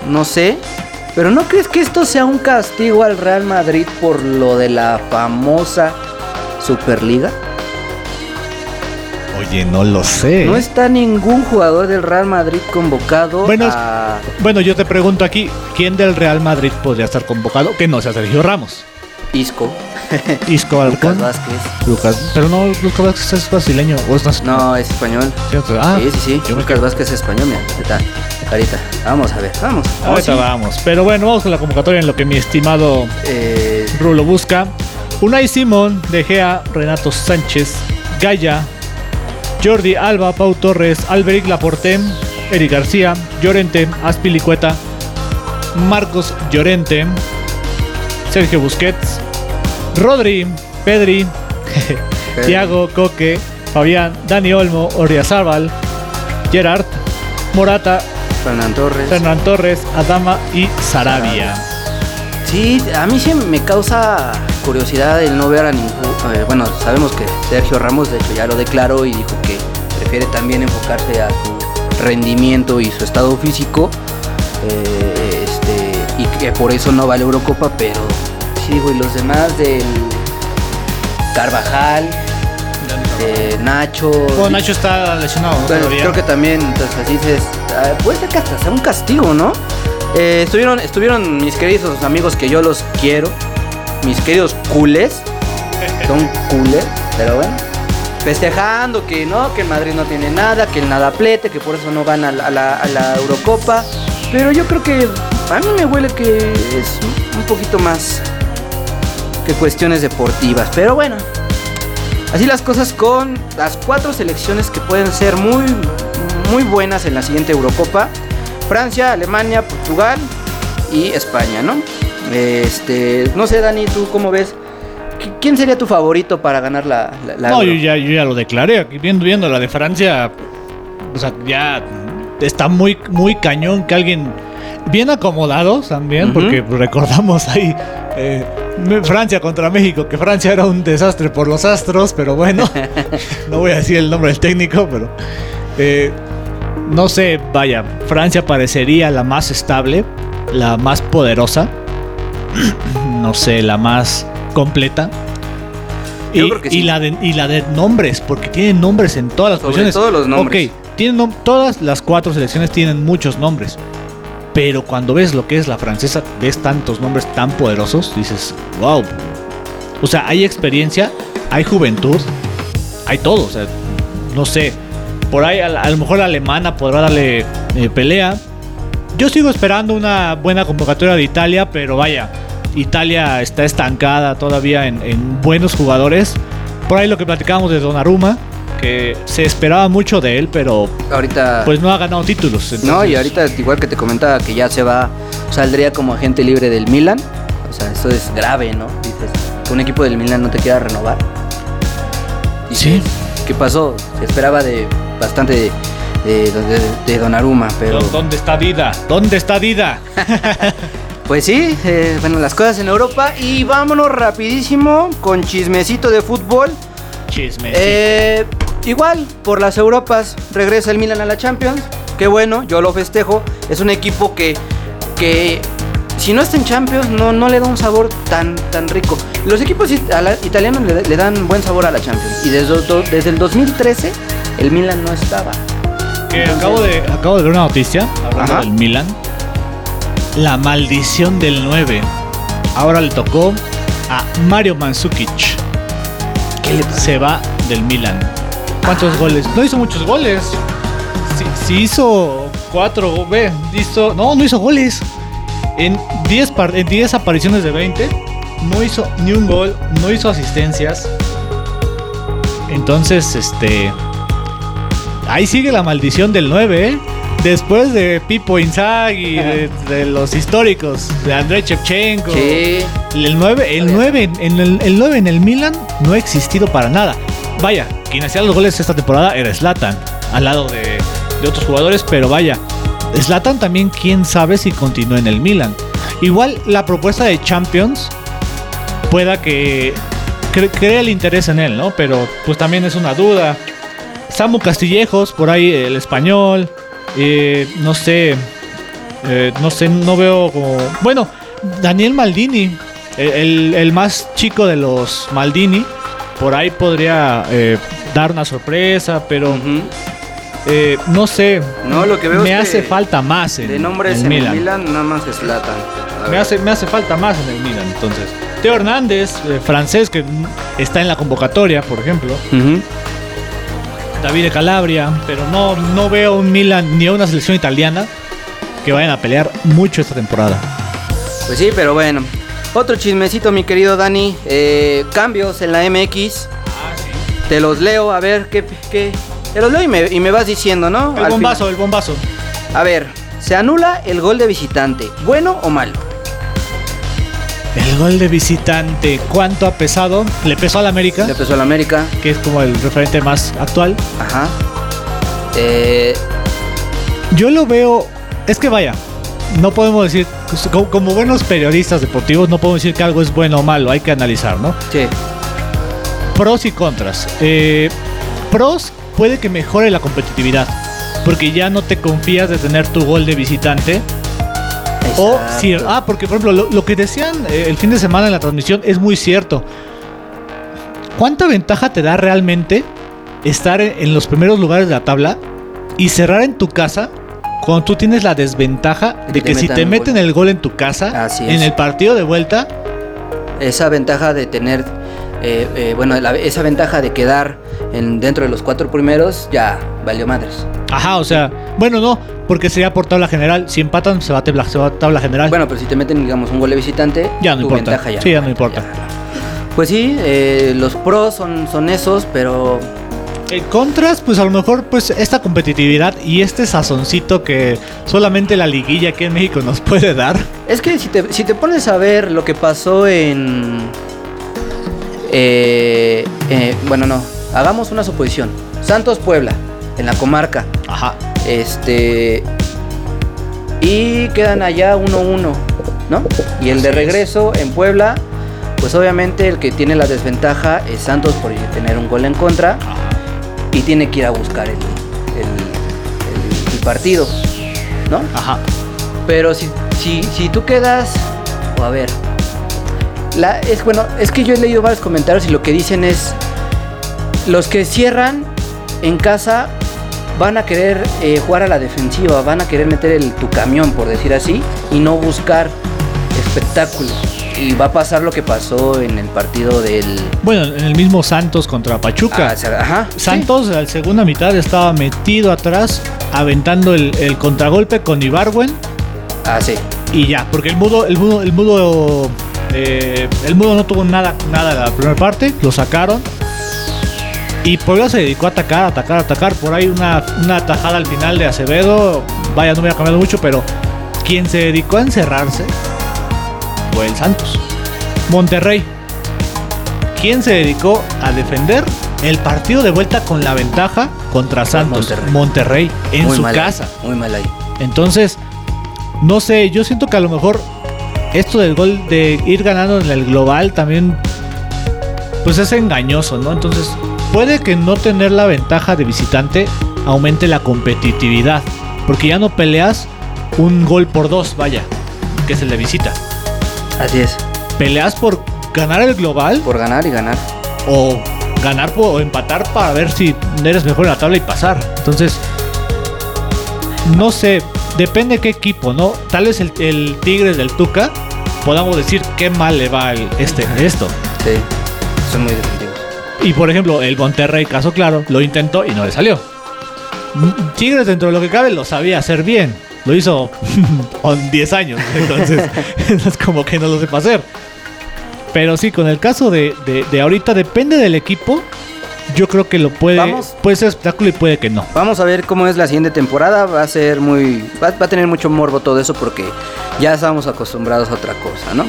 no sé. Pero ¿no crees que esto sea un castigo al Real Madrid por lo de la famosa Superliga? Oye, no lo sé. No está ningún jugador del Real Madrid convocado Bueno, a... Bueno, yo te pregunto aquí, ¿quién del Real Madrid podría estar convocado? Que no sea Sergio Ramos. Isco, Isco Lucas Alcón. Vázquez. Lucas. Pero no, Lucas Vázquez es brasileño. ¿o es nacional? No, es español. ¿Cierto? Ah, sí, sí, sí. yo me Lucas Vázquez es español, mira. Está, carita. Vamos a ver, vamos. Ahorita sí. vamos. Pero bueno, vamos con la convocatoria en lo que mi estimado Eh, Rulo busca. Unai Simón, De Gea, Renato Sánchez, Gaya, Jordi Alba, Pau Torres, Alberic Laporte, Eric García, Llorente, Aspilicueta, Marcos Llorente, Sergio Busquets, Rodri, Pedri. Thiago, Coque, Fabián, Dani Olmo, Oriazábal, Gerard, Morata, Fernán Torres. Fernán Torres, Adama y Sarabia. Sí, a mí sí me causa curiosidad el no ver a ningún. eh, bueno, sabemos que Sergio Ramos, de hecho, ya lo declaró y dijo que prefiere también enfocarse a su rendimiento y su estado físico. eh, este, y que por eso no va a la Eurocopa, pero sí, digo, y los demás del Carvajal, de Nacho. Bueno, Nacho está lesionado, ¿no? Bueno, Todavía. creo que también, entonces así dices, ah, puede ser que hasta sea un castigo, ¿no? Eh, estuvieron, estuvieron mis queridos amigos que yo los quiero, mis queridos culés, son culés, pero bueno, festejando que no, que el Madrid no tiene nada, que el nadaplete, que por eso no gana a la- a la Eurocopa, pero yo creo que a mí me huele que es un poquito más que cuestiones deportivas, pero bueno, Así las cosas con las cuatro selecciones que pueden ser muy, muy buenas en la siguiente Eurocopa. Francia, Alemania, Portugal y España, ¿no? Este, no sé, Dani, ¿tú cómo ves? ¿Qui- ¿Quién sería tu favorito para ganar la, la, la No, yo ya, yo ya lo declaré. Aquí viendo, viendo la de Francia, o sea, ya está muy, muy cañón que alguien. Bien acomodados también, Ujú. porque recordamos ahí eh, Francia contra México, que Francia era un desastre por los astros, pero bueno, no voy a decir el nombre del técnico, pero eh, no sé, vaya, Francia parecería la más estable, la más poderosa, no sé, la más completa. Yo y, creo que y sí. la de, y la de nombres, porque tienen nombres en todas las Sobre posiciones. todo los nombres. Ok, tienen nom- todas las cuatro selecciones tienen muchos nombres. Pero cuando ves lo que es la francesa, ves tantos nombres tan poderosos, dices, wow. O sea, hay experiencia, hay juventud, hay todo. O sea, no sé. Por ahí a, a lo mejor la alemana podrá darle eh, pelea. Yo sigo esperando una buena convocatoria de Italia, pero vaya, Italia está estancada todavía en, en buenos jugadores. Por ahí lo que platicábamos de Donnarumma, que se esperaba mucho de él, pero Ahorita... pues no ha ganado títulos. no, y ahorita igual que te comentaba que ya se va, saldría como agente libre del Milan. O sea, eso es grave, ¿no? Dices, que un equipo del Milan no te quiera renovar. Sí. ¿Qué pasó? Se esperaba de bastante de, de, de, Donnarumma, pero... ¿Dó- ¿Dónde está Dida? ¿Dónde está Dida? Pues sí, eh, bueno, las cosas en Europa. Y vámonos rapidísimo con chismecito de fútbol. Chisme. Eh, igual, por las Europas, regresa el Milan a la Champions. Qué bueno, yo lo festejo. Es un equipo que, que si no está en Champions, no, no le da un sabor tan, tan rico. Los equipos italianos le, le dan buen sabor a la Champions. Y desde, desde el 2013, el Milan no estaba. Acabo de, acabo de ver una noticia hablando Ajá. del Milan. La maldición del 9. Ahora le tocó a Mario Mandzukic. ¿Qué le? Se va del Milan. ¿Cuántos goles? No hizo muchos goles. Sí hizo cuatro. Ve, hizo. No, no hizo goles. En 10 par- en 10 apariciones de 20, no hizo ni un gol, no hizo asistencias. Entonces, este. Ahí sigue la maldición del 9, ¿eh? Después de Pipo Inzaghi, de, de los históricos, de Andrei Shevchenko. Sí. El 9, el 9 en el, el 9 en el Milan no ha existido para nada. Vaya, quien hacía los goles esta temporada era Zlatan, al lado de, de otros jugadores, pero vaya, Zlatan también quién sabe si continúa en el Milan. Igual la propuesta de Champions pueda que cre- cree el interés en él, ¿no? Pero pues también es una duda. Samu Castillejos, por ahí el español, eh, no sé, eh, no sé, no veo como... Bueno, Daniel Maldini, el, el- más chico de los Maldini, por ahí podría eh, dar una sorpresa, pero eh, no sé, No, lo que veo me es que hace falta más en, De nombres en en, Milan. el Milan, nada más es Latan. Me hace, me hace falta más en el Milan, entonces. Teo Hernández, eh, francés, que está en la convocatoria, por ejemplo. David de Calabria, pero no, no veo un Milan ni a una selección italiana que vayan a pelear mucho esta temporada. Pues sí, pero bueno. Otro chismecito, mi querido Dani. Eh, cambios en la MX. Te los leo, a ver qué. qué- Te los leo y me, y me vas diciendo, ¿no? El Al bombazo, el bombazo. A ver, se anula el gol de visitante. ¿Bueno o malo? El gol de visitante, ¿cuánto ha pesado? Le pesó al América, Le empezó el América. que es como el referente más actual. Ajá. Eh, Yo lo veo, es que vaya, no podemos decir, pues, como, como buenos periodistas deportivos, no podemos decir que algo es bueno o malo, hay que analizar, ¿no? sí. Pros y contras. Eh, pros puede que mejore la competitividad, porque ya no te confías de tener tu gol de visitante. O si, ah, porque por ejemplo, lo, lo que decían eh, el fin de semana en la transmisión es muy cierto. ¿Cuánta ventaja te da realmente estar en, en los primeros lugares de la tabla y cerrar en tu casa cuando tú tienes la desventaja De que si te meten gol. el gol en tu casa, Así en el partido de vuelta, Esa ventaja de tener. eh, eh, bueno, la- esa ventaja de quedar en, dentro de los cuatro primeros ya valió madres. Ajá, o sea, bueno, no, porque sería por tabla general. Si empatan, se va a tabla, se va a tabla general. Bueno, pero si te meten, digamos, un gol de visitante, Ya no tu importa. ventaja ya. Sí, ya no importa. Pues sí, eh, los pros son, son esos, pero En contras, pues a lo mejor pues esta competitividad y este sazoncito que solamente la liguilla aquí en México nos puede dar. es que si te, si te pones a ver lo que pasó en... eh, eh, bueno, no, hagamos una suposición. Santos Puebla, en la comarca, Ajá. este... Y quedan allá 1-1, ¿no? Y el de es. regreso en Puebla, pues obviamente el que tiene la desventaja es Santos por tener un gol en contra. y tiene que ir a buscar el, el- el- el partido, ¿no? Ajá. Pero si, si, si tú quedas, o a ver, la, es bueno, es que yo he leído varios comentarios y lo que dicen es, los que cierran en casa van a querer eh, jugar a la defensiva, van a querer meter el, tu camión, por decir así, y no buscar espectáculo. Y va a pasar lo que pasó en el partido del... Bueno, en el mismo Santos contra Pachuca. Ah, o sea, ajá. Santos en la segunda mitad estaba metido atrás, aventando el, el contragolpe con Ibarwen Ah, sí. y ya, porque el mudo, el mudo, el mudo, eh, el mudo no tuvo nada, nada en la primera parte, lo sacaron. Y Puebla se dedicó a atacar, atacar, atacar. Por ahí una, una tajada al final de Acevedo. Vaya, no me ha cambiado mucho, pero quien se dedicó a encerrarse fue el Santos. Monterrey. ¿Quién se dedicó a defender el partido de vuelta con la ventaja contra Santos? Monterrey. Monterrey, en Muy su mal casa. Muy mal ahí. Entonces, no sé, yo siento que a lo mejor esto del gol de ir ganando en el global también, pues es engañoso, ¿no? Entonces, puede que no tener la ventaja de visitante aumente la competitividad, porque ya no peleas un gol por dos, vaya. que es el de visita. Así es. Peleas por ganar el global Por ganar y ganar. o ganar o empatar para ver si eres mejor en la tabla y pasar. Entonces, no sé, depende qué equipo, ¿no? Tal vez el, el Tigres del Tuca podamos decir qué mal le va el, este, esto. Sí. Son muy. Y por ejemplo, el Monterrey, caso claro, lo intentó y no le salió. Tigres, dentro de lo que cabe, lo sabía hacer bien. Lo hizo con 10 años. Entonces, es como que no lo sepa hacer. Pero sí, con el caso de, de- de ahorita, depende del equipo. Yo creo que lo puede, Vamos. puede ser espectáculo y puede que no. Vamos a ver cómo es la siguiente temporada. Va a ser muy. Va, va a tener mucho morbo todo eso porque ya estamos acostumbrados a otra cosa, ¿no?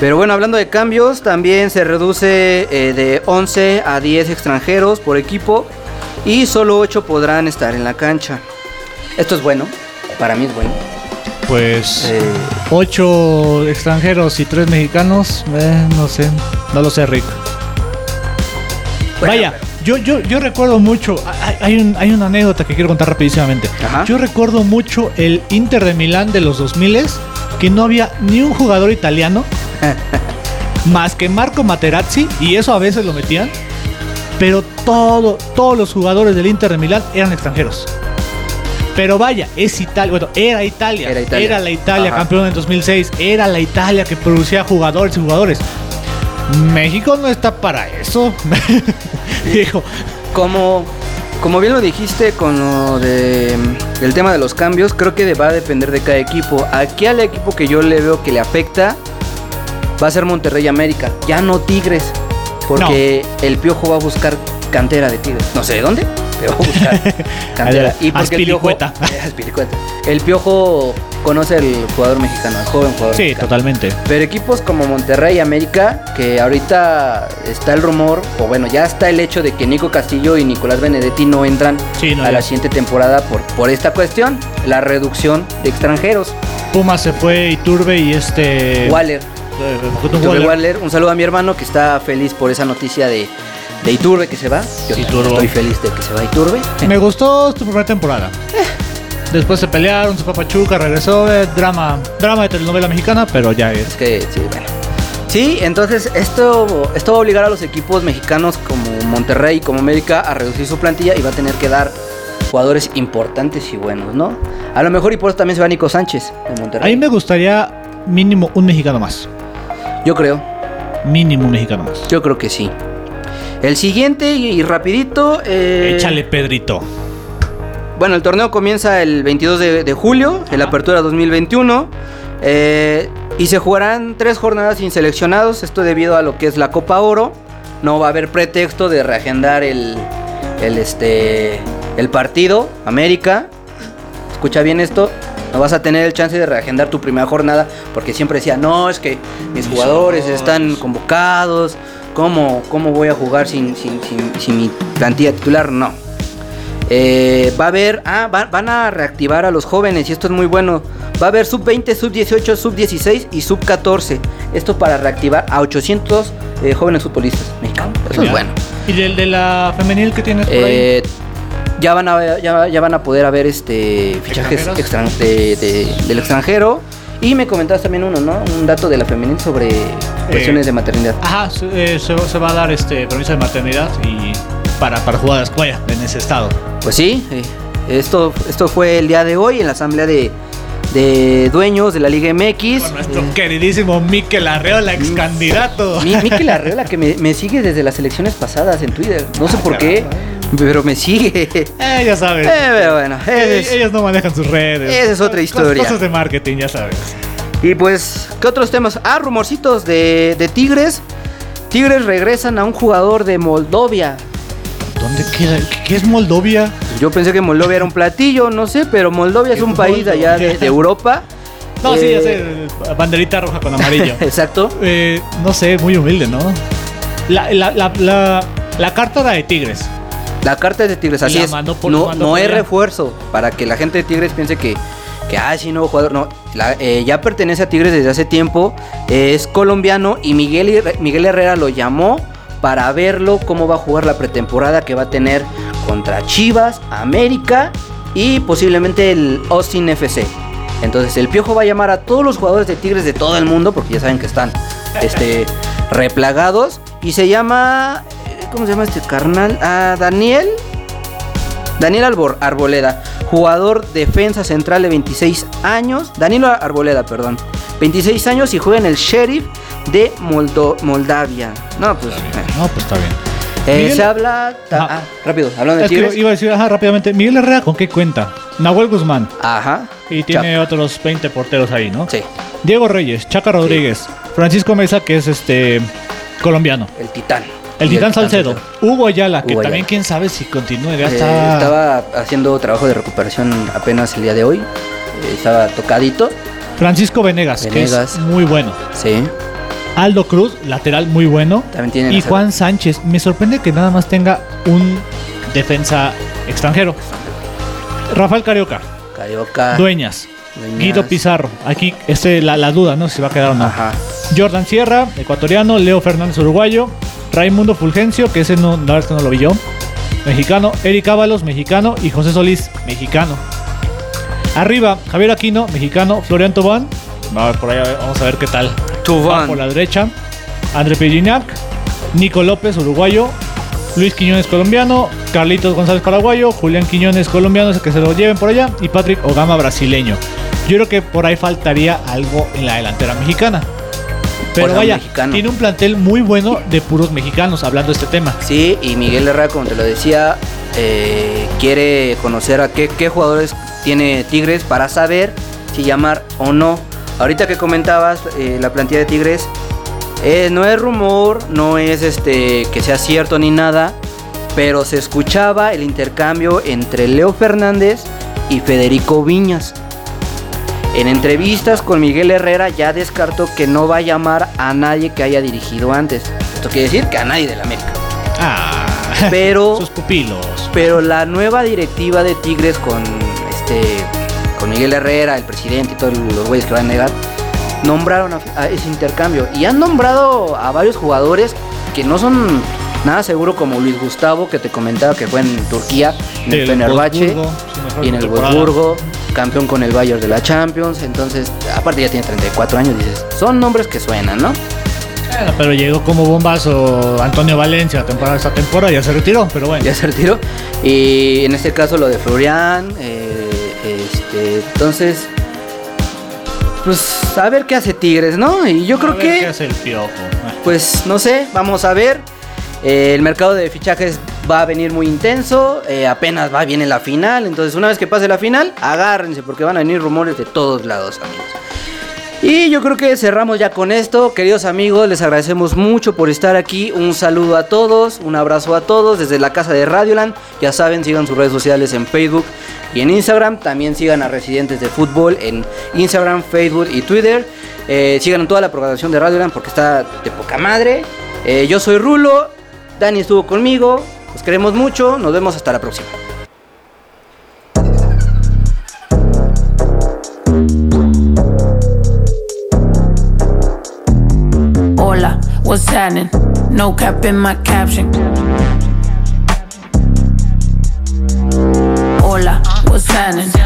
Pero bueno, hablando de cambios, también se reduce eh, de 11 a 10 extranjeros por equipo y solo 8 podrán estar en la cancha. Esto es bueno, para mí es bueno. Pues Eh, ocho extranjeros y tres mexicanos, eh, no sé, no lo sé, Rick. Bueno, Vaya, yo, yo, yo recuerdo mucho, hay, hay un- hay una anécdota que quiero contar rapidísimamente. Ajá. Yo recuerdo mucho el Inter de Milán de los 2000 que no había ni un jugador italiano más que Marco Materazzi y eso a veces lo metían, pero todo, todos los jugadores del Inter de Milán eran extranjeros. Pero vaya, es Italia, bueno, era Italia, Era Italia. la Italia Ajá. campeón en 2006, era la Italia que producía jugadores y jugadores. México no está para eso. Dijo, Como, como bien lo dijiste con lo de el tema de los cambios, creo que va a depender de cada equipo. Aquí al equipo que yo le veo que le afecta va a ser Monterrey América, ya no Tigres, porque el Piojo va a buscar cantera de Tigres. No sé de dónde, pero va a buscar cantera. Y porque el Piojo. El Piojo conoce al jugador mexicano, al joven jugador sí, mexicano. totalmente. Pero equipos como Monterrey y América, que ahorita está el rumor, o bueno, ya está el hecho de que Nico Castillo y Nicolás Benedetti no entran Sí, no, a ya. la siguiente temporada por, por esta cuestión, la reducción de extranjeros. Puma se fue Iturbe y este. Waller, eh, un saludo a mi hermano que está feliz por esa noticia de, de Iturbe que se va. Yo Iturbe. estoy feliz de que se va Iturbe. Me gustó su primera temporada. Después se pelearon, su papachuca regresó, eh, drama, drama de telenovela mexicana, pero ya es. Es que sí, bueno. Sí, entonces esto, esto va a obligar a los equipos mexicanos como Monterrey y como América a reducir su plantilla y va a tener que dar jugadores importantes y buenos, ¿no? A lo mejor y por eso también se va Nico Sánchez de A Monterrey. mí me gustaría mínimo un mexicano más. Yo creo, Mínimo un mexicano más. yo creo que sí. El siguiente y, rapidito. eh, Échale, Pedrito. Bueno, el torneo comienza el 22 de, de julio, en la apertura 2021. eh, y se jugarán tres jornadas sin seleccionados. Esto debido a lo que es la Copa Oro. No va a haber pretexto de reagendar el, el, este, el partido. América. Escucha bien esto. No vas a tener el chance de reagendar tu primera jornada. Porque siempre decía, no, es que mis jugadores están convocados. ¿Cómo, cómo voy a jugar sin, sin, sin- sin mi plantilla titular? No. Eh, va a haber, ah, va- van a reactivar a los jóvenes y esto es muy bueno. Va a haber sub 20, sub 18, sub 16 y sub 14. Esto para reactivar a 800 eh, jóvenes futbolistas mexicanos. Eso es bueno. ¿Y del de la femenil que tienes por ahí? Eh, ya van a ya, ya van a poder haber este fichajes de- de- del extranjero. Y me comentabas también uno, ¿no? Un dato de la femenil sobre cuestiones de maternidad. Ajá, se, eh, se- se va a dar este permiso de maternidad y para, para jugar a la escuela en ese estado. Pues sí, eh, esto, esto fue el día de hoy en la asamblea de, de dueños de la Liga MX. Con nuestro Eh, queridísimo Miquel Arreola, ex candidato. Mi- Mikel Arreola, que me, me sigue desde las elecciones pasadas en Twitter. No sé Ah, por qué, pero me sigue. Eh, Eh, ya sabes. pero bueno, es- Eh, Ellos no manejan sus redes. esa es otra historia. Cosas de marketing, ya sabes. Y pues, ¿qué otros temas? Ah, rumorcitos de, de Tigres. Tigres regresan a un jugador de Moldovia. ¿Dónde queda? ¿Qué, es Moldovia? Yo pensé que Moldovia era un platillo, no sé, pero Moldovia es ¿Qué un país de allá de, Europa. No, sí, ya Eh, sé. Banderita roja con amarillo. Exacto. Eh, no sé, muy humilde, ¿no? La, la, la, la, carta de Tigres. La carta es de Tigres, así es. por- no es refuerzo para que la gente de Tigres piense que, que ah, sí, nuevo jugador. No, la- eh, ya pertenece a Tigres desde hace tiempo. eh, es colombiano y Miguel, Miguel Herrera lo llamó para verlo cómo va a jugar la pretemporada que va a tener contra Chivas, América y posiblemente el Austin FC. Entonces el Piojo va a llamar a todos los jugadores de Tigres de todo el mundo, porque ya saben que están este, replagados. Y se llama, ¿cómo se llama este carnal? Ah, Daniel. Daniel Arbor- Arboleda, jugador defensa central de 26 años. Danilo Arboleda, perdón. 26 años y juega en el Sheriff de Moldo- Moldavia. No, pues... eh, No, pues está bien. eh, Miguel- se habla... ta- Ah. ah, rápido, hablando de Tigres. iba a decir, ajá, rápidamente. Miguel Herrera, ¿con qué cuenta? Nahuel Guzmán. Ajá. Y tiene otros 20 porteros ahí, ¿no? Sí, Diego Reyes, Chaca Rodríguez, Francisco Mesa, que es este colombiano. el Titán. El Titán Salcedo, Hugo Ayala, que Hugo también Ayala. quién sabe si continúe, ya Eh, está. estaba haciendo trabajo de recuperación apenas el día de hoy. Eh, estaba tocadito. Francisco Venegas, que es muy bueno. Sí. Aldo Cruz, lateral muy bueno. También tienen Y Juan Sánchez, me sorprende que nada más tenga un defensa extranjero. Rafael Carioca, Carioca. Dueñas, Dueñas. Guido Pizarro. Aquí este, la, la duda, ¿no? Si va a quedar o no. Ajá. Jordan Sierra, ecuatoriano, Leo Fernández, uruguayo, Raimundo Fulgencio, que ese no, la verdad es que no lo vi yo, mexicano, Eric Ábalos, mexicano, y José Solís, mexicano. Arriba, Javier Aquino, mexicano, Florian Tobán, ver, por ahí vamos a ver qué tal. Tubán. Va por la derecha, André Pellinac, Nico López, uruguayo, Luis Quiñones, colombiano, Carlitos González, paraguayo, Julián Quiñones, colombiano, ese que se lo lleven por allá, y Patrick Ogama, brasileño. Yo creo que por ahí faltaría algo en la delantera mexicana. Pero vaya, mexicano. tiene un plantel muy bueno de puros mexicanos hablando de este tema. Sí, y Miguel Herrera, como te lo decía, eh, quiere conocer a qué, qué jugadores tiene Tigres para saber si llamar o no. Ahorita que comentabas eh, la plantilla de Tigres, eh, no es rumor, no es este que sea cierto ni nada, pero se escuchaba el intercambio entre Leo Fernández y Federico Viñas. En entrevistas con Miguel Herrera ya descartó que no va a llamar a nadie que haya dirigido antes. Esto quiere decir que a nadie del América. Ah, Pero, sus pupilos. pero la nueva directiva de Tigres con este con Miguel Herrera, el presidente y todos los güeyes que van a negar, nombraron a, a ese intercambio. Y han nombrado a varios jugadores que no son nada seguro como Luis Gustavo, que te comentaba que fue en Turquía, en el Fenerbahce mejor y en el. Wolfsburgo, campeón con el Bayern de la Champions. Entonces, aparte ya tiene 34 años, dices, son nombres que suenan, ¿no? Bueno, pero llegó como bombazo Antonio Valencia temporada, esta temporada ya se retiró, pero bueno. ya se retiró. Y en este caso lo de Florian. eh, este, entonces, pues a ver qué hace Tigres, ¿no? Y yo A creo ver ¿Qué que, hace el piojo? Pues no sé, vamos a ver. Eh, el mercado de fichajes va a venir muy intenso. eh, apenas va viene la final. Entonces, una vez que pase la final, agárrense porque van a venir rumores de todos lados, amigos. Y yo creo que cerramos ya con esto. Queridos amigos, les agradecemos mucho por estar aquí. Un saludo a todos, un abrazo a todos desde la casa de Radioland. Ya saben, sigan sus redes sociales en Facebook y en Instagram. También sigan a Residentes de Fútbol en Instagram, Facebook y Twitter. Eh, sigan en toda la programación de Radioland porque está de poca madre. Eh, yo soy Rulo, Dani estuvo conmigo. Los queremos mucho. Nos vemos hasta la próxima. Hola, what's happening? No cap in my caption. Hola, what's happening?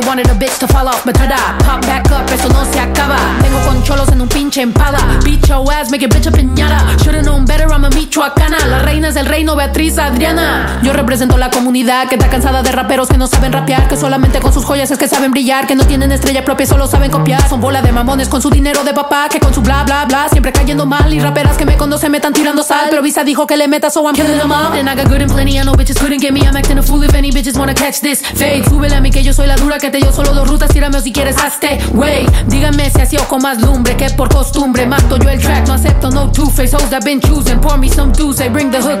wanted a bitch to fall off, but tada, pop back up, esto no se acaba. Vengo con cholos en un pinche empada. Beat your ass, make it bitch a piñata. Should've known better, I'm a michoacana. Reinas del reino, Beatriz Adriana. Yo represento la comunidad que está cansada de raperos que no saben rapear, que solamente con sus joyas es que saben brillar, que no tienen estrella propia, solo saben copiar. Son bola de mamones con su dinero de papá, que con su bla bla bla, siempre cayendo mal. Y raperas que me conocen me están tirando sal, pero Visa dijo que le meta, so I'm killing them all. And I good and plenty, I know bitches couldn't get me, I'm acting a fool if any bitches wanna catch this. Fade, súbele a mí que yo soy la dura, que te yo solo dos rutas, tírame si quieres hazte. Wey, díganme si así o con más lumbre, que por costumbre mato yo el track, no acepto no two-face hoes that been choosing. Pour me some juice, they bring the hook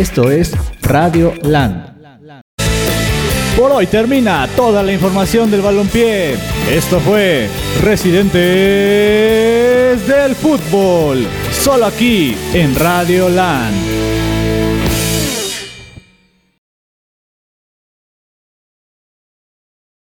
Esto es Radio Land. Por hoy termina toda la información del balompié. Esto fue Residentes del Fútbol. Solo aquí en Radio Land.